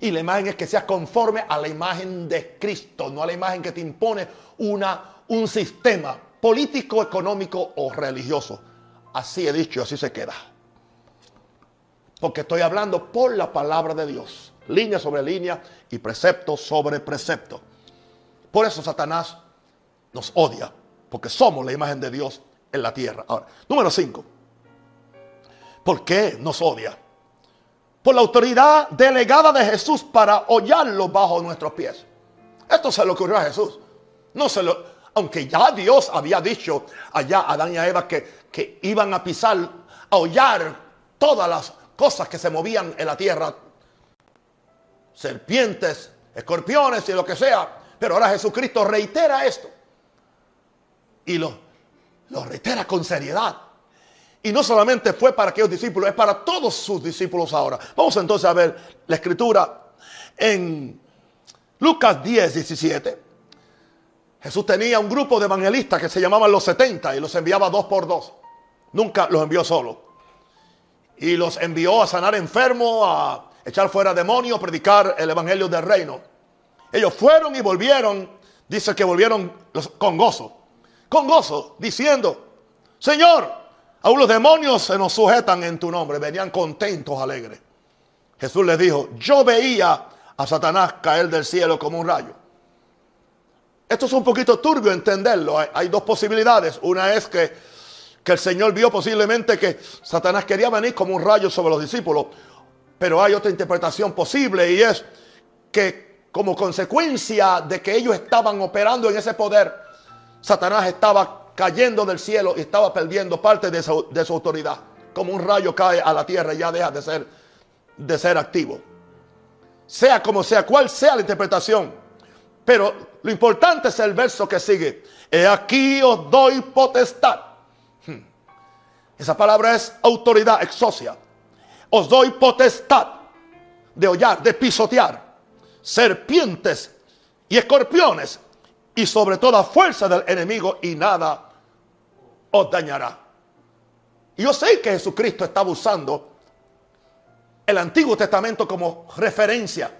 Y la imagen es que seas conforme a la imagen de Cristo, no a la imagen que te impone una, un sistema político, económico o religioso. Así he dicho y así se queda. Porque estoy hablando por la palabra de Dios. Línea sobre línea y precepto sobre precepto. Por eso Satanás nos odia. Porque somos la imagen de Dios en la tierra. Ahora, número 5. ¿Por qué nos odia? Por la autoridad delegada de Jesús para hollarlo bajo nuestros pies. Esto se le ocurrió a Jesús. No se lo, aunque ya Dios había dicho allá a Adán y a Eva que, que iban a pisar, a hollar todas las cosas que se movían en la tierra, serpientes, escorpiones y lo que sea. Pero ahora Jesucristo reitera esto. Y lo, lo reitera con seriedad. Y no solamente fue para aquellos discípulos, es para todos sus discípulos ahora. Vamos entonces a ver la escritura en Lucas 10, 17. Jesús tenía un grupo de evangelistas que se llamaban los 70 y los enviaba dos por dos. Nunca los envió solo. Y los envió a sanar enfermos, a echar fuera demonios, predicar el evangelio del reino. Ellos fueron y volvieron, dice que volvieron con gozo. Con gozo, diciendo, Señor, aún los demonios se nos sujetan en tu nombre. Venían contentos, alegres. Jesús les dijo, yo veía a Satanás caer del cielo como un rayo. Esto es un poquito turbio entenderlo. Hay, hay dos posibilidades. Una es que, que, el Señor vio posiblemente que Satanás quería venir como un rayo sobre los discípulos. Pero hay otra interpretación posible y es que como consecuencia de que ellos estaban operando en ese poder, Satanás estaba cayendo del cielo y estaba perdiendo parte de su, de su autoridad. Como un rayo cae a la tierra y ya deja de ser, de ser activo. Sea como sea, cual sea la interpretación Pero lo importante es el verso que sigue. He aquí os doy potestad. Hmm. Esa palabra es autoridad, exocia. Os doy potestad de hollar, de pisotear serpientes y escorpiones y sobre toda fuerza del enemigo y nada os dañará. Yo sé que Jesucristo estaba usando el Antiguo Testamento como referencia.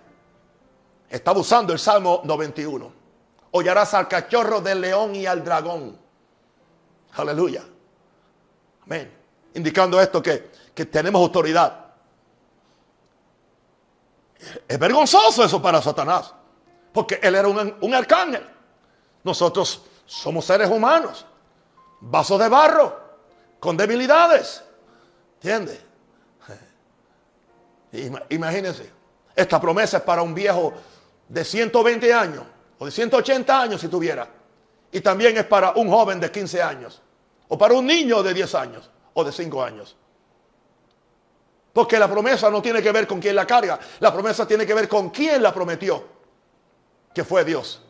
Estaba usando el Salmo 91. Hollarás al cachorro del león y al dragón. Aleluya. Amén. Indicando esto que, que tenemos autoridad. Es vergonzoso eso para Satanás. Porque él era un, un arcángel. Nosotros somos seres humanos. Vasos de barro. Con debilidades. ¿Entiende? Imagínense. Esta promesa es para un viejo de 120 años. O de 180 años si tuviera. Y también es para un joven de 15 años. O para un niño de 10 años. O de 5 años. Porque la promesa no tiene que ver con quién la carga. La promesa tiene que ver con quién la prometió. Que fue Dios.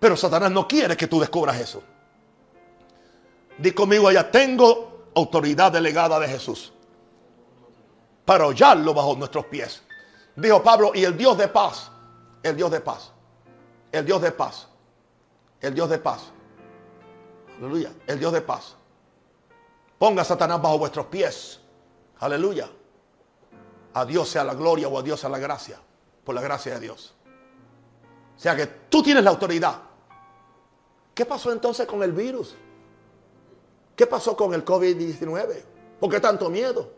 Pero Satanás no quiere que tú descubras eso. Di conmigo allá, tengo autoridad delegada de Jesús. Para hollarlo bajo nuestros pies. Dijo Pablo, y el Dios de paz. El Dios de paz. El Dios de paz. El Dios de paz. Aleluya. El Dios de paz. Ponga a Satanás bajo vuestros pies Aleluya. A Dios sea la gloria o a Dios sea la gracia. Por la gracia de Dios. O sea que tú tienes la autoridad. ¿Qué pasó entonces con el virus? ¿Qué pasó con el COVID-19? ¿Por qué tanto miedo?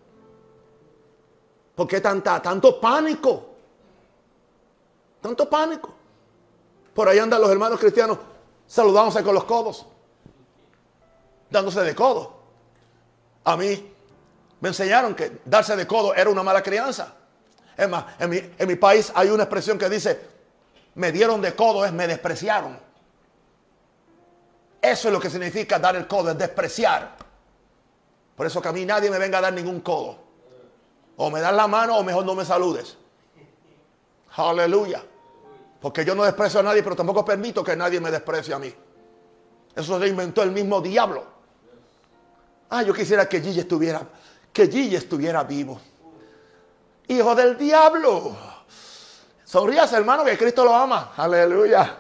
¿Por qué tanta, tanto pánico? Tanto pánico. Por ahí andan los hermanos cristianos saludándose con los codos. Dándose de codo. A mí me enseñaron que darse de codo era una mala crianza. Es más, en mi, país hay una expresión que dice, me dieron de codo es me despreciaron. Eso es lo que significa dar el codo, es despreciar. Por eso que a mí nadie me venga a dar ningún codo. O me das la mano o mejor no me saludes. Aleluya. Porque yo no desprecio a nadie, pero tampoco permito que nadie me desprecie a mí. Eso se inventó el mismo diablo. Ah, yo quisiera que Gigi estuviera que Gigi estuviera vivo. Hijo del diablo. Sonríase, hermano, que Cristo lo ama. Aleluya.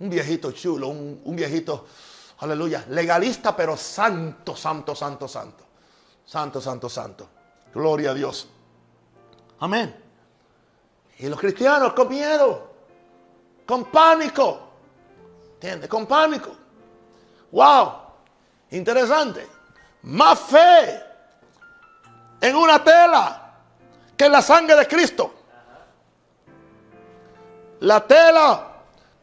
Un viejito chulo, un, viejito, aleluya, legalista, pero santo, santo, santo, santo. Santo, santo, santo. Gloria a Dios. Amén. Y los cristianos con miedo, con pánico. ¿Entiendes? Con pánico. Wow. Interesante más fe en una tela que en la sangre de Cristo. La tela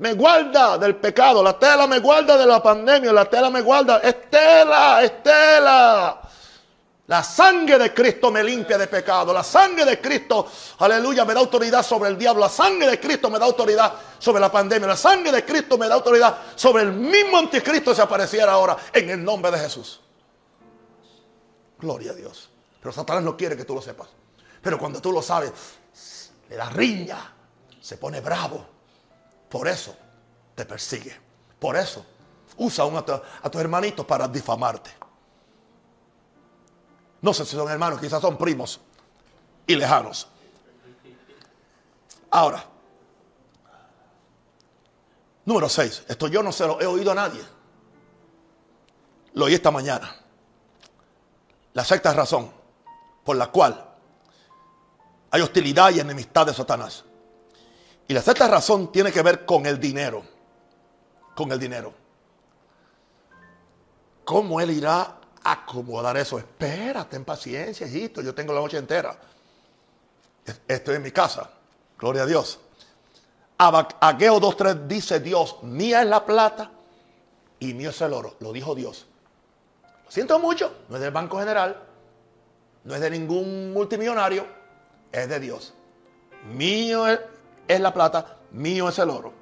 me guarda del pecado, la tela me guarda de la pandemia, la tela me guarda, Estela, Estela. La sangre de Cristo me limpia de pecado. La sangre de Cristo, aleluya, me da autoridad sobre el diablo. La sangre de Cristo me da autoridad sobre la pandemia. La sangre de Cristo me da autoridad sobre el mismo anticristo si apareciera ahora en el nombre de Jesús. Gloria a Dios. Pero Satanás no quiere que tú lo sepas. Pero cuando tú lo sabes, le da riña, se pone bravo. Por eso te persigue. Por eso usa a, tus hermanitos para difamarte. No sé si son hermanos, quizás son primos y lejanos. Ahora, número 6. Esto yo no se lo he oído a nadie. Lo oí esta mañana. La sexta razón por la cual hay hostilidad y enemistad de Satanás. Y la sexta razón tiene que ver con el dinero. Con el dinero. ¿Cómo él irá a acomodar eso? Espérate, en paciencia, hijito. Yo tengo la noche entera. Estoy en mi casa. Gloria a Dios. Ageo 2.3 dice Dios, mía es la plata y mío es el oro. Lo dijo Dios. Siento mucho, no es del Banco General, no es de ningún multimillonario, es de Dios. Mío es, la plata, mío es el oro.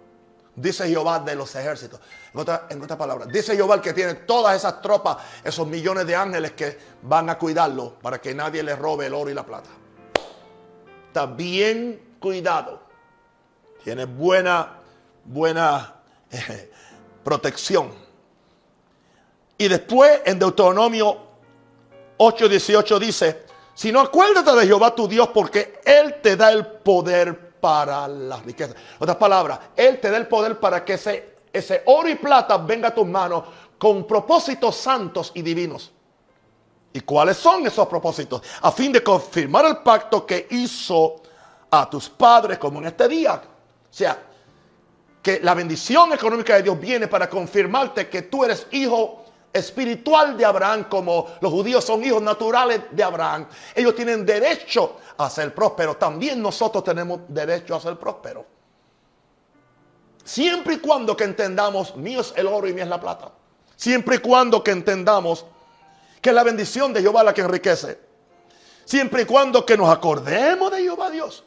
Dice Jehová de los ejércitos. En otras otra palabras, dice Jehová que tiene todas esas tropas, esos millones de ángeles que van a cuidarlo para que nadie le robe el oro y la plata. está bien cuidado, tiene buena, buena protección. Y después en Deuteronomio 8:18 dice, si no acuérdate de Jehová tu Dios porque Él te da el poder para la riqueza. Otras palabras, Él te da el poder para que ese, ese oro y plata venga a tus manos con propósitos santos y divinos. ¿Y cuáles son esos propósitos? A fin de confirmar el pacto que hizo a tus padres como en este día. O sea, que la bendición económica de Dios viene para confirmarte que tú eres hijo espiritual de Abraham, como los judíos son hijos naturales de Abraham. Ellos tienen derecho a ser prósperos. También nosotros tenemos derecho a ser prósperos. Siempre y cuando que entendamos, mío es el oro y mío es la plata. Siempre y cuando que entendamos que la bendición de Jehová la que enriquece. Siempre y cuando que nos acordemos de Jehová Dios.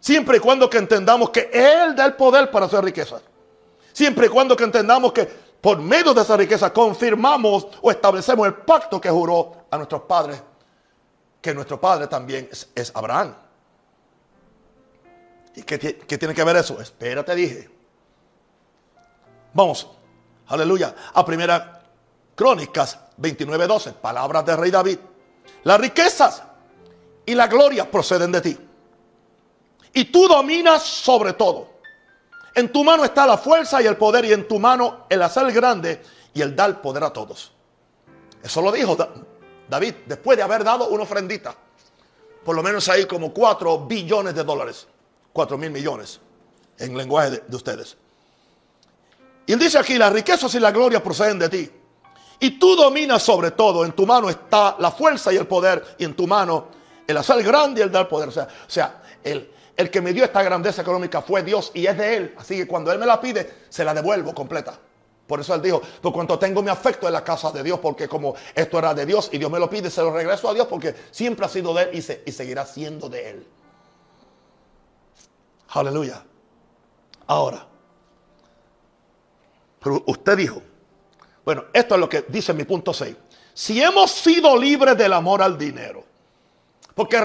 Siempre y cuando que entendamos que Él da el poder para hacer riqueza. Siempre y cuando que entendamos que por medio de esa riqueza confirmamos o establecemos el pacto que juró a nuestros padres, que nuestro padre también es, Abraham. ¿Y qué, tiene que ver eso? Espérate, dije. Vamos, aleluya, a primera Crónicas 29:12, palabras del rey David. Las riquezas y la gloria proceden de ti. Y tú dominas sobre todo. En tu mano está la fuerza y el poder y en tu mano el hacer grande y el dar poder a todos. Eso lo dijo David después de haber dado una ofrendita. Por lo menos hay como 4 billones de dólares. 4 mil millones en lenguaje de ustedes. Y él dice aquí, las riquezas y la gloria proceden de ti. Y tú dominas sobre todo. En tu mano está la fuerza y el poder. Y en tu mano el hacer grande y el dar poder. O sea, o sea el, el que me dio esta grandeza económica fue Dios y es de Él. Así que cuando Él me la pide, se la devuelvo completa. Por eso Él dijo, por cuanto tengo mi afecto en la casa de Dios, porque como esto era de Dios y Dios me lo pide, se lo regreso a Dios porque siempre ha sido de Él y, seguirá siendo de Él. Aleluya. Ahora, pero usted dijo, bueno, esto es lo que dice mi punto 6. Si hemos sido libres del amor al dinero, porque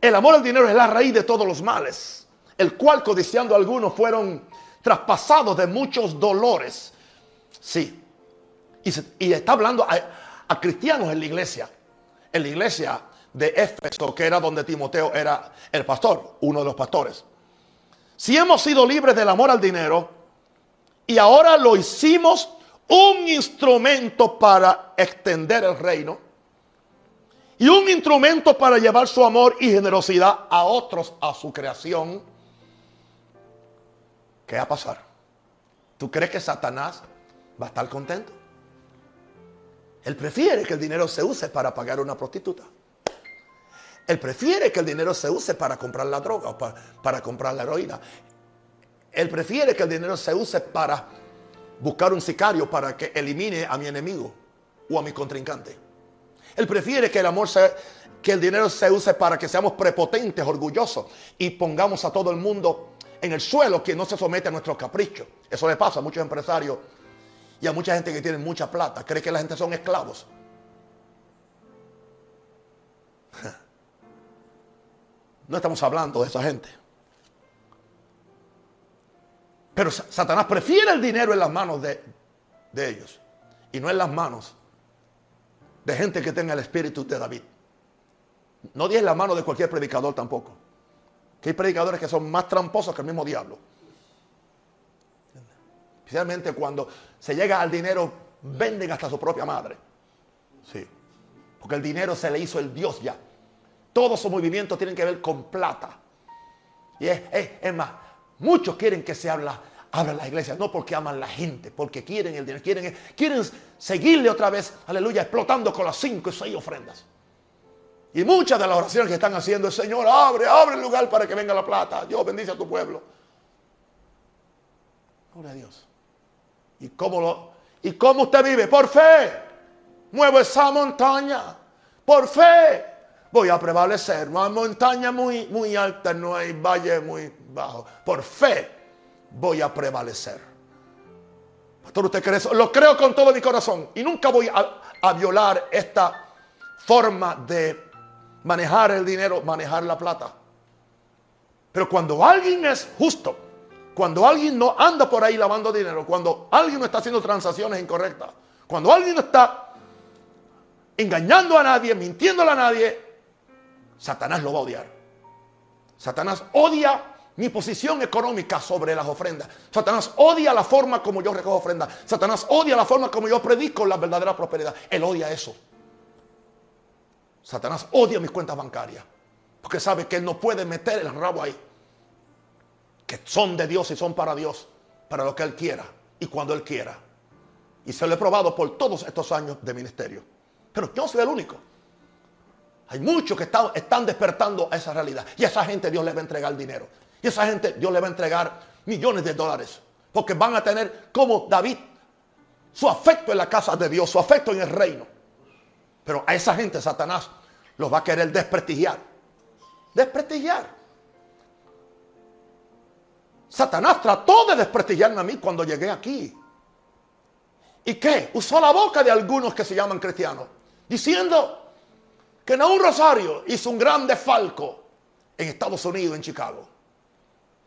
el amor al dinero es la raíz de todos los males, el cual codiciando algunos fueron traspasados de muchos dolores. Sí. Y, está hablando a, cristianos en la iglesia, en la iglesia de Éfeso, que era donde Timoteo era el pastor, uno de los pastores. Si hemos sido libres del amor al dinero, y ahora lo hicimos un instrumento para extender el reino. Y un instrumento para llevar su amor y generosidad a otros, a su creación. ¿Qué va a pasar? ¿Tú crees que Satanás va a estar contento? Él prefiere que el dinero se use para pagar una prostituta. Él prefiere que el dinero se use para comprar la droga o para, para comprar la heroína. Él prefiere que el dinero se use para buscar un sicario para que elimine a mi enemigo o a mi contrincante. Él prefiere que el amor sea, que el dinero se use para que seamos prepotentes, orgullosos y pongamos a todo el mundo en el suelo que no se somete a nuestros caprichos. Eso le pasa a muchos empresarios y a mucha gente que tiene mucha plata. Cree que la gente son esclavos. No estamos hablando de esa gente. Pero Satanás prefiere el dinero en las manos de, ellos y no en las manos de gente que tenga el espíritu de David. No di la mano de cualquier predicador tampoco. Que hay predicadores que son más tramposos que el mismo diablo. Especialmente cuando se llega al dinero, venden hasta su propia madre. Sí. Porque el dinero se le hizo el Dios ya. Todos sus movimientos tienen que ver con plata. Y es, es, es más, Muchos quieren que se habla, habla la iglesia, no porque aman la gente, porque quieren el dinero, quieren, quieren seguirle otra vez, aleluya, explotando con las cinco y seis ofrendas. Y muchas de las oraciones que están haciendo es, Señor, abre, abre el lugar para que venga la plata. Dios bendice a tu pueblo. Gloria a Dios. ¿Y cómo, lo, ¿Y cómo usted vive? Por fe. Muevo esa montaña. Por fe. Voy a prevalecer. No hay montaña muy, muy alta, no hay valle muy por fe voy a prevalecer. Pastor, ¿usted cree eso? Lo creo con todo mi corazón. Y nunca voy a, violar esta forma de, manejar el dinero, manejar la plata. Pero cuando alguien es justo, cuando alguien no anda por ahí lavando dinero, cuando alguien no está haciendo transacciones incorrectas, cuando alguien no está engañando a nadie, mintiéndole a nadie, Satanás lo va a odiar. Satanás odia mi posición económica sobre las ofrendas. Satanás odia la forma como yo recojo ofrendas. Satanás odia la forma como yo predico la verdadera prosperidad. Él odia eso. Satanás odia mis cuentas bancarias. Porque sabe que él no puede meter el rabo ahí que son de Dios y son para Dios, para lo que Él quiera y cuando Él quiera. Y se lo he probado por todos estos años de ministerio. Pero yo soy el único. Hay muchos que están, despertando a esa realidad. Y a esa gente Dios le va a entregar dinero. Y esa gente Dios le va a entregar millones de dólares. Porque van a tener como David su afecto en la casa de Dios, su afecto en el reino. Pero a esa gente Satanás los va a querer desprestigiar. Desprestigiar. Satanás trató de desprestigiarme a mí cuando llegué aquí. ¿Y qué? Usó la boca de algunos que se llaman cristianos, diciendo que Naúl Rosario hizo un gran desfalco en Estados Unidos, en Chicago.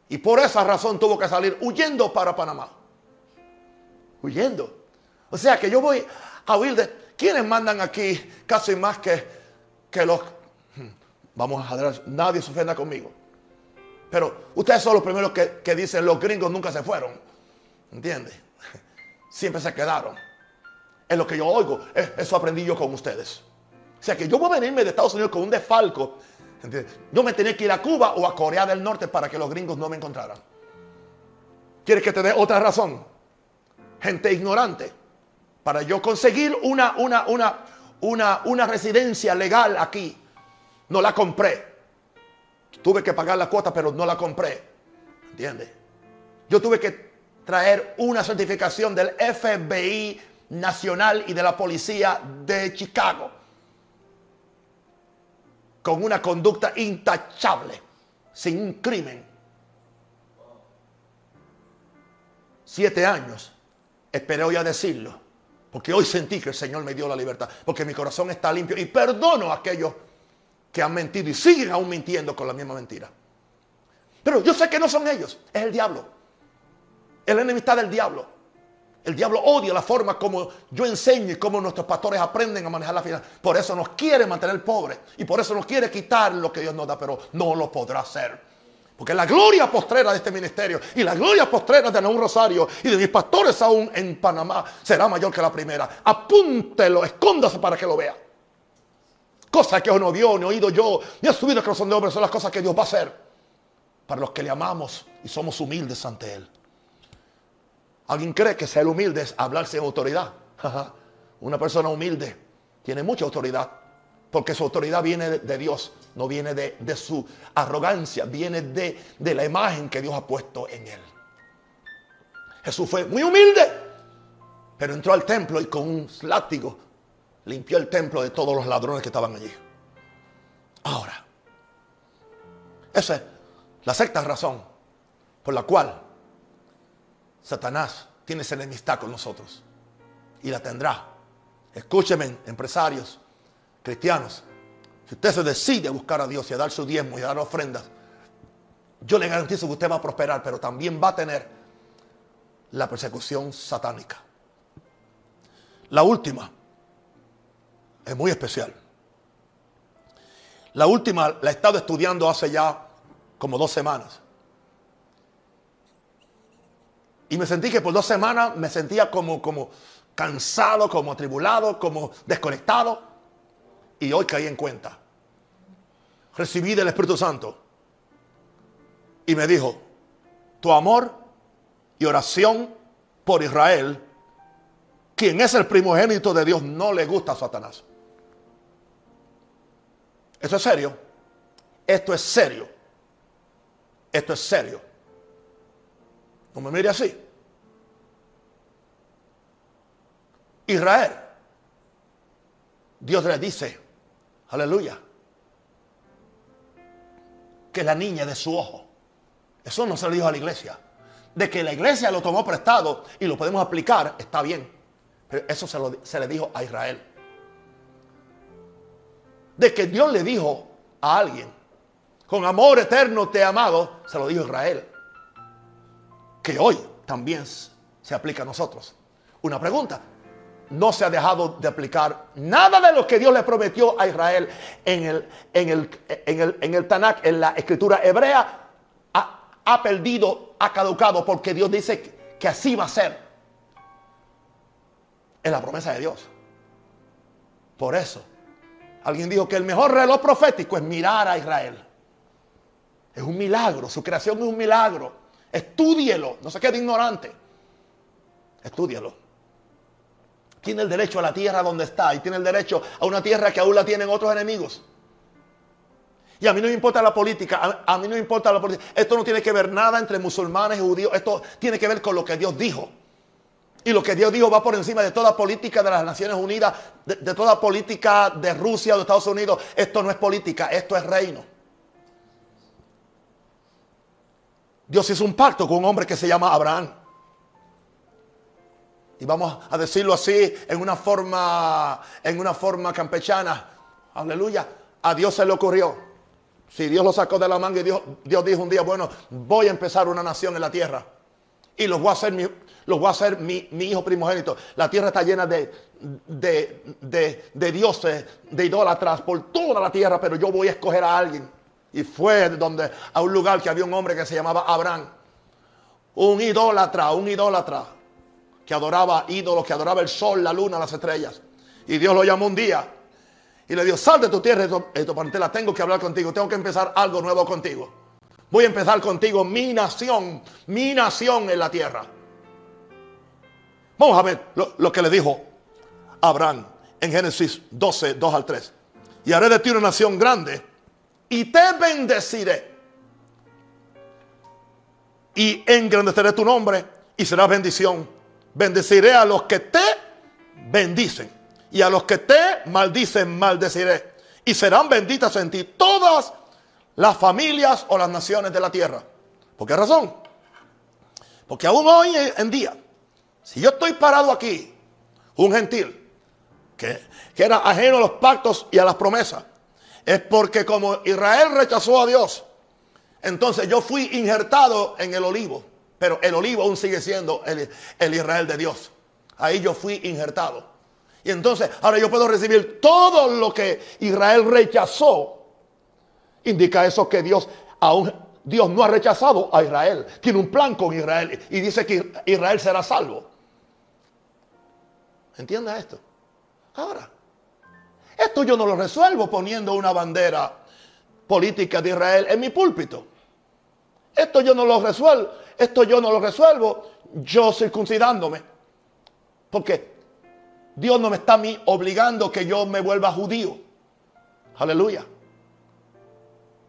Y por esa razón tuvo que salir huyendo para Panamá. Huyendo. O sea que yo voy a huir de... ¿Quiénes mandan aquí casi más que, que los... Hmm, vamos a ver, nadie se ofenda conmigo. Pero ustedes son los primeros que, dicen los gringos nunca se fueron. ¿Entiendes? Siempre se quedaron. Es lo que yo oigo. Eso aprendí yo con ustedes. O sea que yo voy a venirme de Estados Unidos con un desfalco. ¿Entiendes? Yo me tenía que ir a Cuba o a Corea del Norte para que los gringos no me encontraran. ¿Quieres que te dé otra razón? Gente ignorante. Para yo conseguir una, una, una, una, una residencia legal aquí, no la compré. Tuve que pagar la cuota, pero no la compré. ¿Entiendes? Yo tuve que traer una certificación del FBI nacional y de la policía de Chicago. Con una conducta intachable, sin un crimen. Siete años. Esperé hoy a decirlo. Porque hoy sentí que el Señor me dio la libertad. Porque mi corazón está limpio. Y perdono a aquellos que han mentido y siguen aún mintiendo con la misma mentira. Pero yo sé que no son ellos, es el diablo. Es la enemistad del diablo. El diablo odia la forma como yo enseño y como nuestros pastores aprenden a manejar la finanza. Por eso nos quiere mantener pobres y por eso nos quiere quitar lo que Dios nos da, pero no lo podrá hacer. Porque la gloria postrera de este ministerio y la gloria postrera de un Rosario y de mis pastores aún en Panamá será mayor que la primera. Apúntelo, escóndase para que lo vea. Cosas que no vio, ni oído yo, ni ha subido el corazón de hombre, son las cosas que Dios va a hacer para los que le amamos y somos humildes ante Él. ¿Alguien cree que ser humilde es hablar sin autoridad? Una persona humilde tiene mucha autoridad, porque su autoridad viene de, Dios, no viene de, su arrogancia, viene de, de la imagen que Dios ha puesto en Él. Jesús fue muy humilde, pero entró al templo y con un látigo limpió el templo de todos los ladrones que estaban allí. Ahora, esa es la sexta razón por la cual Satanás tiene esa enemistad con nosotros. Y la tendrá. Escúcheme, empresarios, cristianos. Si usted se decide a buscar a Dios y a dar su diezmo y a dar ofrendas, yo le garantizo que usted va a prosperar, pero también va a tener la persecución satánica. La última es muy especial. La última la he estado estudiando hace ya como dos semanas. Y me sentí que por dos semanas me sentía como, como cansado, como atribulado, como desconectado. Y hoy caí en cuenta. Recibí del Espíritu Santo. Y me dijo, tu amor y oración por Israel, quien es el primogénito de Dios, no le gusta a Satanás. Esto es serio. Esto es serio. Esto es serio. No me mire así. Israel. Dios le dice, aleluya, que la niña de su ojo. Eso no se le dijo a la iglesia. De que la iglesia lo tomó prestado y lo podemos aplicar, está bien. Pero eso se, se le dijo a Israel. de que Dios le dijo a alguien, con amor eterno te he amado, se lo dijo Israel, que hoy también se aplica a nosotros. Una pregunta, no se ha dejado de aplicar nada de lo que Dios le prometió a Israel en el, en el, en el, en el Tanakh, en la escritura hebrea, ha, perdido, ha caducado, porque Dios dice que, que así va a ser. Es la promesa de Dios. Por eso, alguien dijo que el mejor reloj profético es mirar a Israel. Es un milagro, su creación es un milagro. Estúdielo, no se quede ignorante. Estúdielo tiene el derecho a la tierra donde está y tiene el derecho a una tierra que aún la tienen otros enemigos. Y a mí no me importa la política, a, mí no me importa la política. Esto no tiene que ver nada entre musulmanes y judíos, esto tiene que ver con lo que Dios dijo. Y lo que Dios dijo va por encima de toda política de las Naciones Unidas, de, de toda política de Rusia o de Estados Unidos. Esto no es política, esto es reino. Dios hizo un pacto con un hombre que se llama Abraham y vamos a decirlo así en una forma, en una forma campechana. Aleluya. A Dios se le ocurrió. Si Dios lo sacó de la manga y Dios, Dios dijo un día, bueno, voy a empezar una nación en la tierra. Y los voy a hacer mi, los voy a hacer mi, hijo primogénito. La tierra está llena de, de, de, de dioses, de idólatras por toda la tierra, pero yo voy a escoger a alguien. Y fue donde, a un lugar que había un hombre que se llamaba Abraham. Un idólatra, un idólatra que adoraba ídolos, que adoraba el sol, la luna, las estrellas. Y Dios lo llamó un día y le dijo, sal de tu tierra y tu parentela, tengo que hablar contigo, tengo que empezar algo nuevo contigo. Voy a empezar contigo mi nación, mi nación en la tierra. Vamos a ver lo, lo que le dijo Abraham en Génesis 12, 2 al 3. Y haré de ti una nación grande y te bendeciré. Y engrandeceré tu nombre y será bendición Bendeciré a los que te bendicen. Y a los que te maldicen, maldeciré. Y serán benditas en ti todas las familias o las naciones de la tierra. ¿Por qué razón? Porque aún hoy en día, si yo estoy parado aquí, un gentil, que, que era ajeno a los pactos y a las promesas, es porque como Israel rechazó a Dios, entonces yo fui injertado en el olivo. Pero el olivo aún sigue siendo el, Israel de Dios. Ahí yo fui injertado. Y entonces, ahora yo puedo recibir todo lo que Israel rechazó. Indica eso que Dios aún Dios no ha rechazado a Israel. Tiene un plan con Israel y dice que Israel será salvo. ¿Entienda esto? Ahora, esto yo no lo resuelvo poniendo una bandera política de Israel en mi púlpito. Esto yo no lo resuelvo esto yo no lo resuelvo yo circuncidándome. Porque Dios no me está a mí obligando que yo me vuelva judío. Aleluya.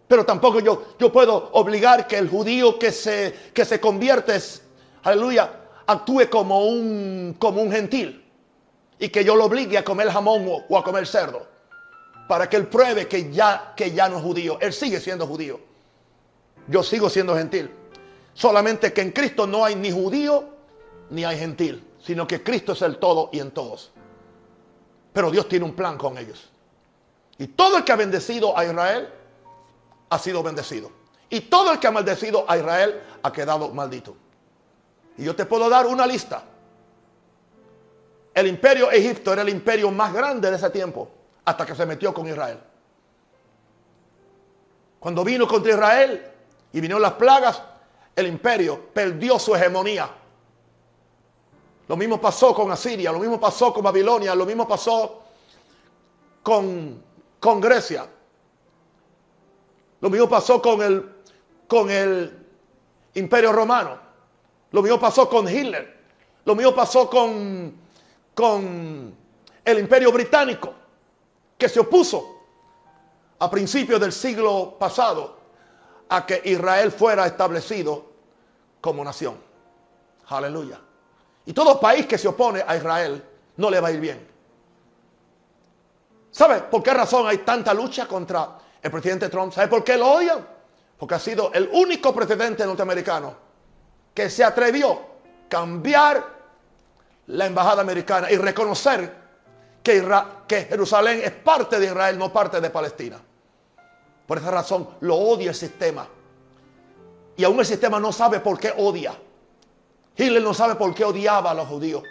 Pero tampoco yo, yo puedo obligar que el judío que se, que se convierte, aleluya, actúe como un, como un gentil. Y que yo lo obligue a comer jamón o, a comer cerdo. Para que él pruebe que ya, que ya no es judío. Él sigue siendo judío. Yo sigo siendo gentil. Solamente que en Cristo no hay ni judío ni hay gentil, sino que Cristo es el todo y en todos. Pero Dios tiene un plan con ellos. Y todo el que ha bendecido a Israel ha sido bendecido. Y todo el que ha maldecido a Israel ha quedado maldito. Y yo te puedo dar una lista. El imperio Egipto era el imperio más grande de ese tiempo, hasta que se metió con Israel. Cuando vino contra Israel y vinieron las plagas, el imperio perdió su hegemonía. Lo mismo pasó con Asiria, lo mismo pasó con Babilonia, lo mismo pasó con, con Grecia. Lo mismo pasó con el, con el imperio romano. Lo mismo pasó con Hitler. Lo mismo pasó con, con el imperio británico, que se opuso a principios del siglo pasado a que Israel fuera establecido como nación. Aleluya. Y todo país que se opone a Israel no le va a ir bien. ¿Sabe por qué razón hay tanta lucha contra el presidente Trump? ¿Sabe por qué lo odian? Porque ha sido el único presidente norteamericano que se atrevió a cambiar la embajada americana y reconocer que, Jerusalén es parte de Israel, no parte de Palestina. Por esa razón lo odia el sistema. Y aún el sistema no sabe por qué odia. Hitler no sabe por qué odiaba a los judíos.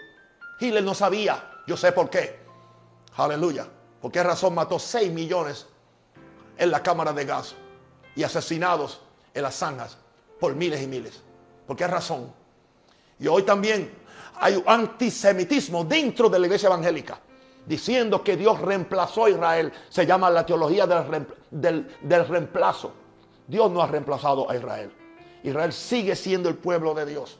Hitler no sabía. Yo sé por qué. Aleluya. ¿Por qué razón mató 6 millones en la cámara de gas y asesinados en las zanjas por miles y miles? ¿Por qué razón? Y hoy también hay antisemitismo dentro de la iglesia evangélica, diciendo que Dios reemplazó a Israel. Se llama la teología del, del reemplazo. Dios no ha reemplazado a Israel. Israel sigue siendo el pueblo de Dios.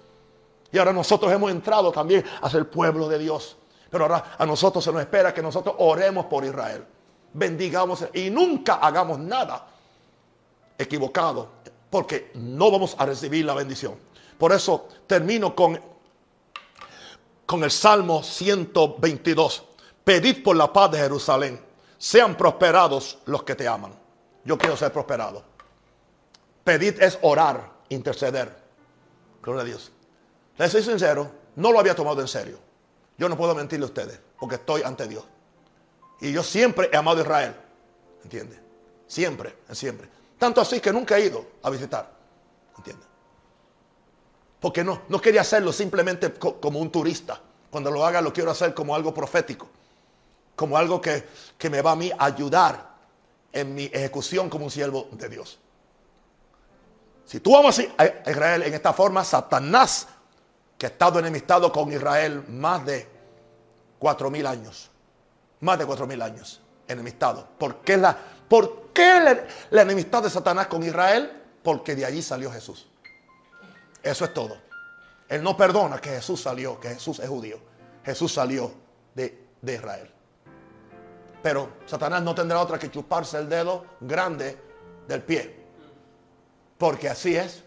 Y ahora nosotros hemos entrado también a ser pueblo de Dios. Pero ahora a nosotros se nos espera que nosotros oremos por Israel. Bendigamos y nunca hagamos nada equivocado. Porque no vamos a recibir la bendición. Por eso termino con, con el Salmo 122. Pedid por la paz de Jerusalén. Sean prosperados los que te aman. Yo quiero ser prosperado. Pedid es orar, interceder. Gloria a Dios. Les soy sincero, no lo había tomado en serio. Yo no puedo mentirle a ustedes, porque estoy ante Dios. Y yo siempre he amado a Israel. ¿Entiende? Siempre, siempre. Tanto así que nunca he ido a visitar. ¿Entiende? Porque no, no quería hacerlo simplemente como un turista. Cuando lo haga lo quiero hacer como algo profético. Como algo que, que me va a mí ayudar en mi ejecución como un siervo de Dios. Si tú amas a Israel en esta forma, Satanás que ha estado enemistado con Israel más de cuatro mil años. Más de cuatro mil años enemistado. ¿Por qué, la, ¿Por qué la, enemistad de Satanás con Israel? Porque de allí salió Jesús. Eso es todo. Él no perdona que Jesús salió, que Jesús es judío. Jesús salió de, de Israel. Pero Satanás no tendrá otra que chuparse el dedo grande del pie. Porque así es.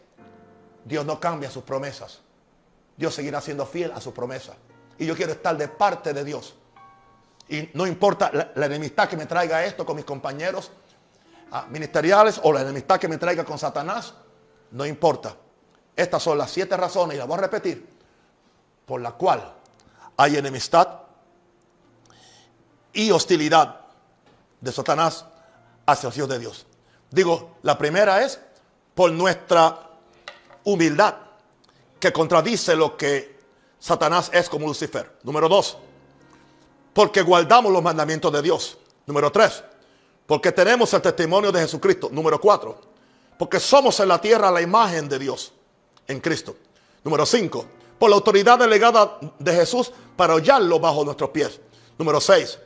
Dios no cambia sus promesas. Dios seguirá siendo fiel a su promesa. Y yo quiero estar de parte de Dios. Y no importa la, enemistad que me traiga esto con mis compañeros ah, ministeriales o la enemistad que me traiga con Satanás, no importa. Estas son las siete razones, y las voy a repetir, por la cual hay enemistad y hostilidad de Satanás hacia los hijos de Dios. Digo, la primera es por nuestra humildad que contradice lo que Satanás es como Lucifer. Número dos, porque guardamos los mandamientos de Dios. Número tres, porque tenemos el testimonio de Jesucristo. Número cuatro, porque somos en la tierra la imagen de Dios en Cristo. Número cinco, por la autoridad delegada de Jesús para hollarlo bajo nuestros pies. Número seis,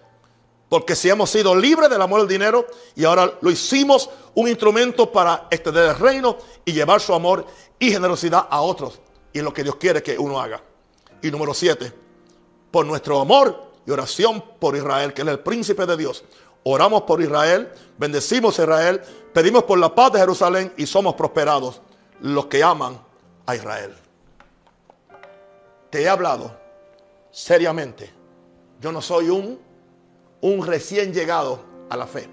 porque si hemos sido libres del amor del dinero y ahora lo hicimos un instrumento para extender el reino y llevar su amor y generosidad a otros. Y es lo que Dios quiere que uno haga. Y número siete, por nuestro amor y oración por Israel, que es el príncipe de Dios. Oramos por Israel, bendecimos a Israel, pedimos por la paz de Jerusalén y somos prosperados los que aman a Israel. Te he hablado seriamente. Yo no soy un, un recién llegado a la fe.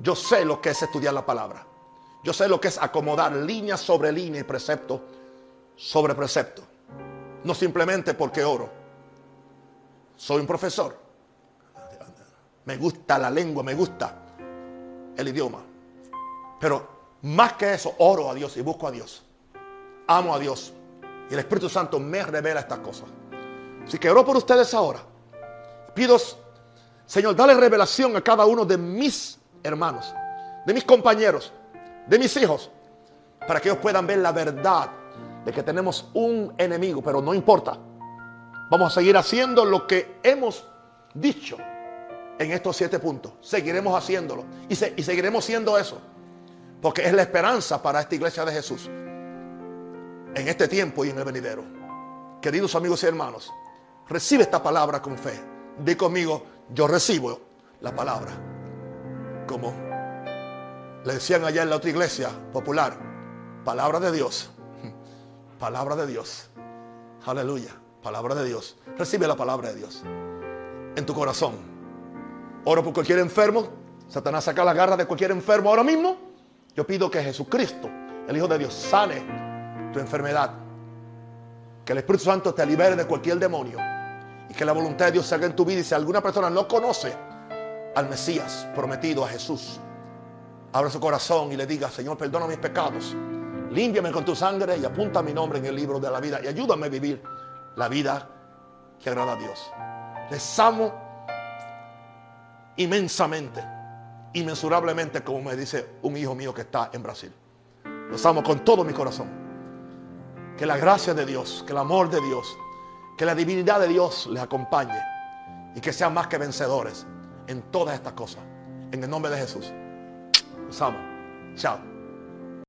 Yo sé lo que es estudiar la palabra. Yo sé lo que es acomodar línea sobre línea y precepto sobre precepto. No simplemente porque oro. Soy un profesor. Me gusta la lengua, me gusta el idioma. Pero más que eso, oro a Dios y busco a Dios. Amo a Dios. Y el Espíritu Santo me revela estas cosas. Así que oro por ustedes ahora. Pido, Señor, dale revelación a cada uno de mis hermanos, de mis compañeros, de mis hijos, para que ellos puedan ver la verdad de que tenemos un enemigo, pero no importa. Vamos a seguir haciendo lo que hemos dicho en estos siete puntos. Seguiremos haciéndolo y, seguiremos siendo eso. Porque es la esperanza para esta iglesia de Jesús. En este tiempo y en el venidero. Queridos amigos y hermanos, recibe esta palabra con fe. Di conmigo, yo recibo la palabra. Como le decían allá en la otra iglesia popular, palabra de Dios Palabra de Dios. Aleluya. Palabra de Dios. Recibe la palabra de Dios en tu corazón. Oro por cualquier enfermo. Satanás saca la garra de cualquier enfermo ahora mismo. Yo pido que Jesucristo, el Hijo de Dios, sane tu enfermedad. Que el Espíritu Santo te libere de cualquier demonio. Y que la voluntad de Dios se haga en tu vida. Y si alguna persona no conoce al Mesías prometido, a Jesús, abra su corazón y le diga, Señor, perdona mis pecados. Límpiame con tu sangre y apunta mi nombre en el libro de la vida. Y ayúdame a vivir la vida que agrada a Dios. Les amo inmensamente, inmensurablemente, como me dice un hijo mío que está en Brasil. Los amo con todo mi corazón. Que la gracia de Dios, que el amor de Dios, que la divinidad de Dios les acompañe y que sean más que vencedores en todas estas cosas. En el nombre de Jesús. Los amo. Chao.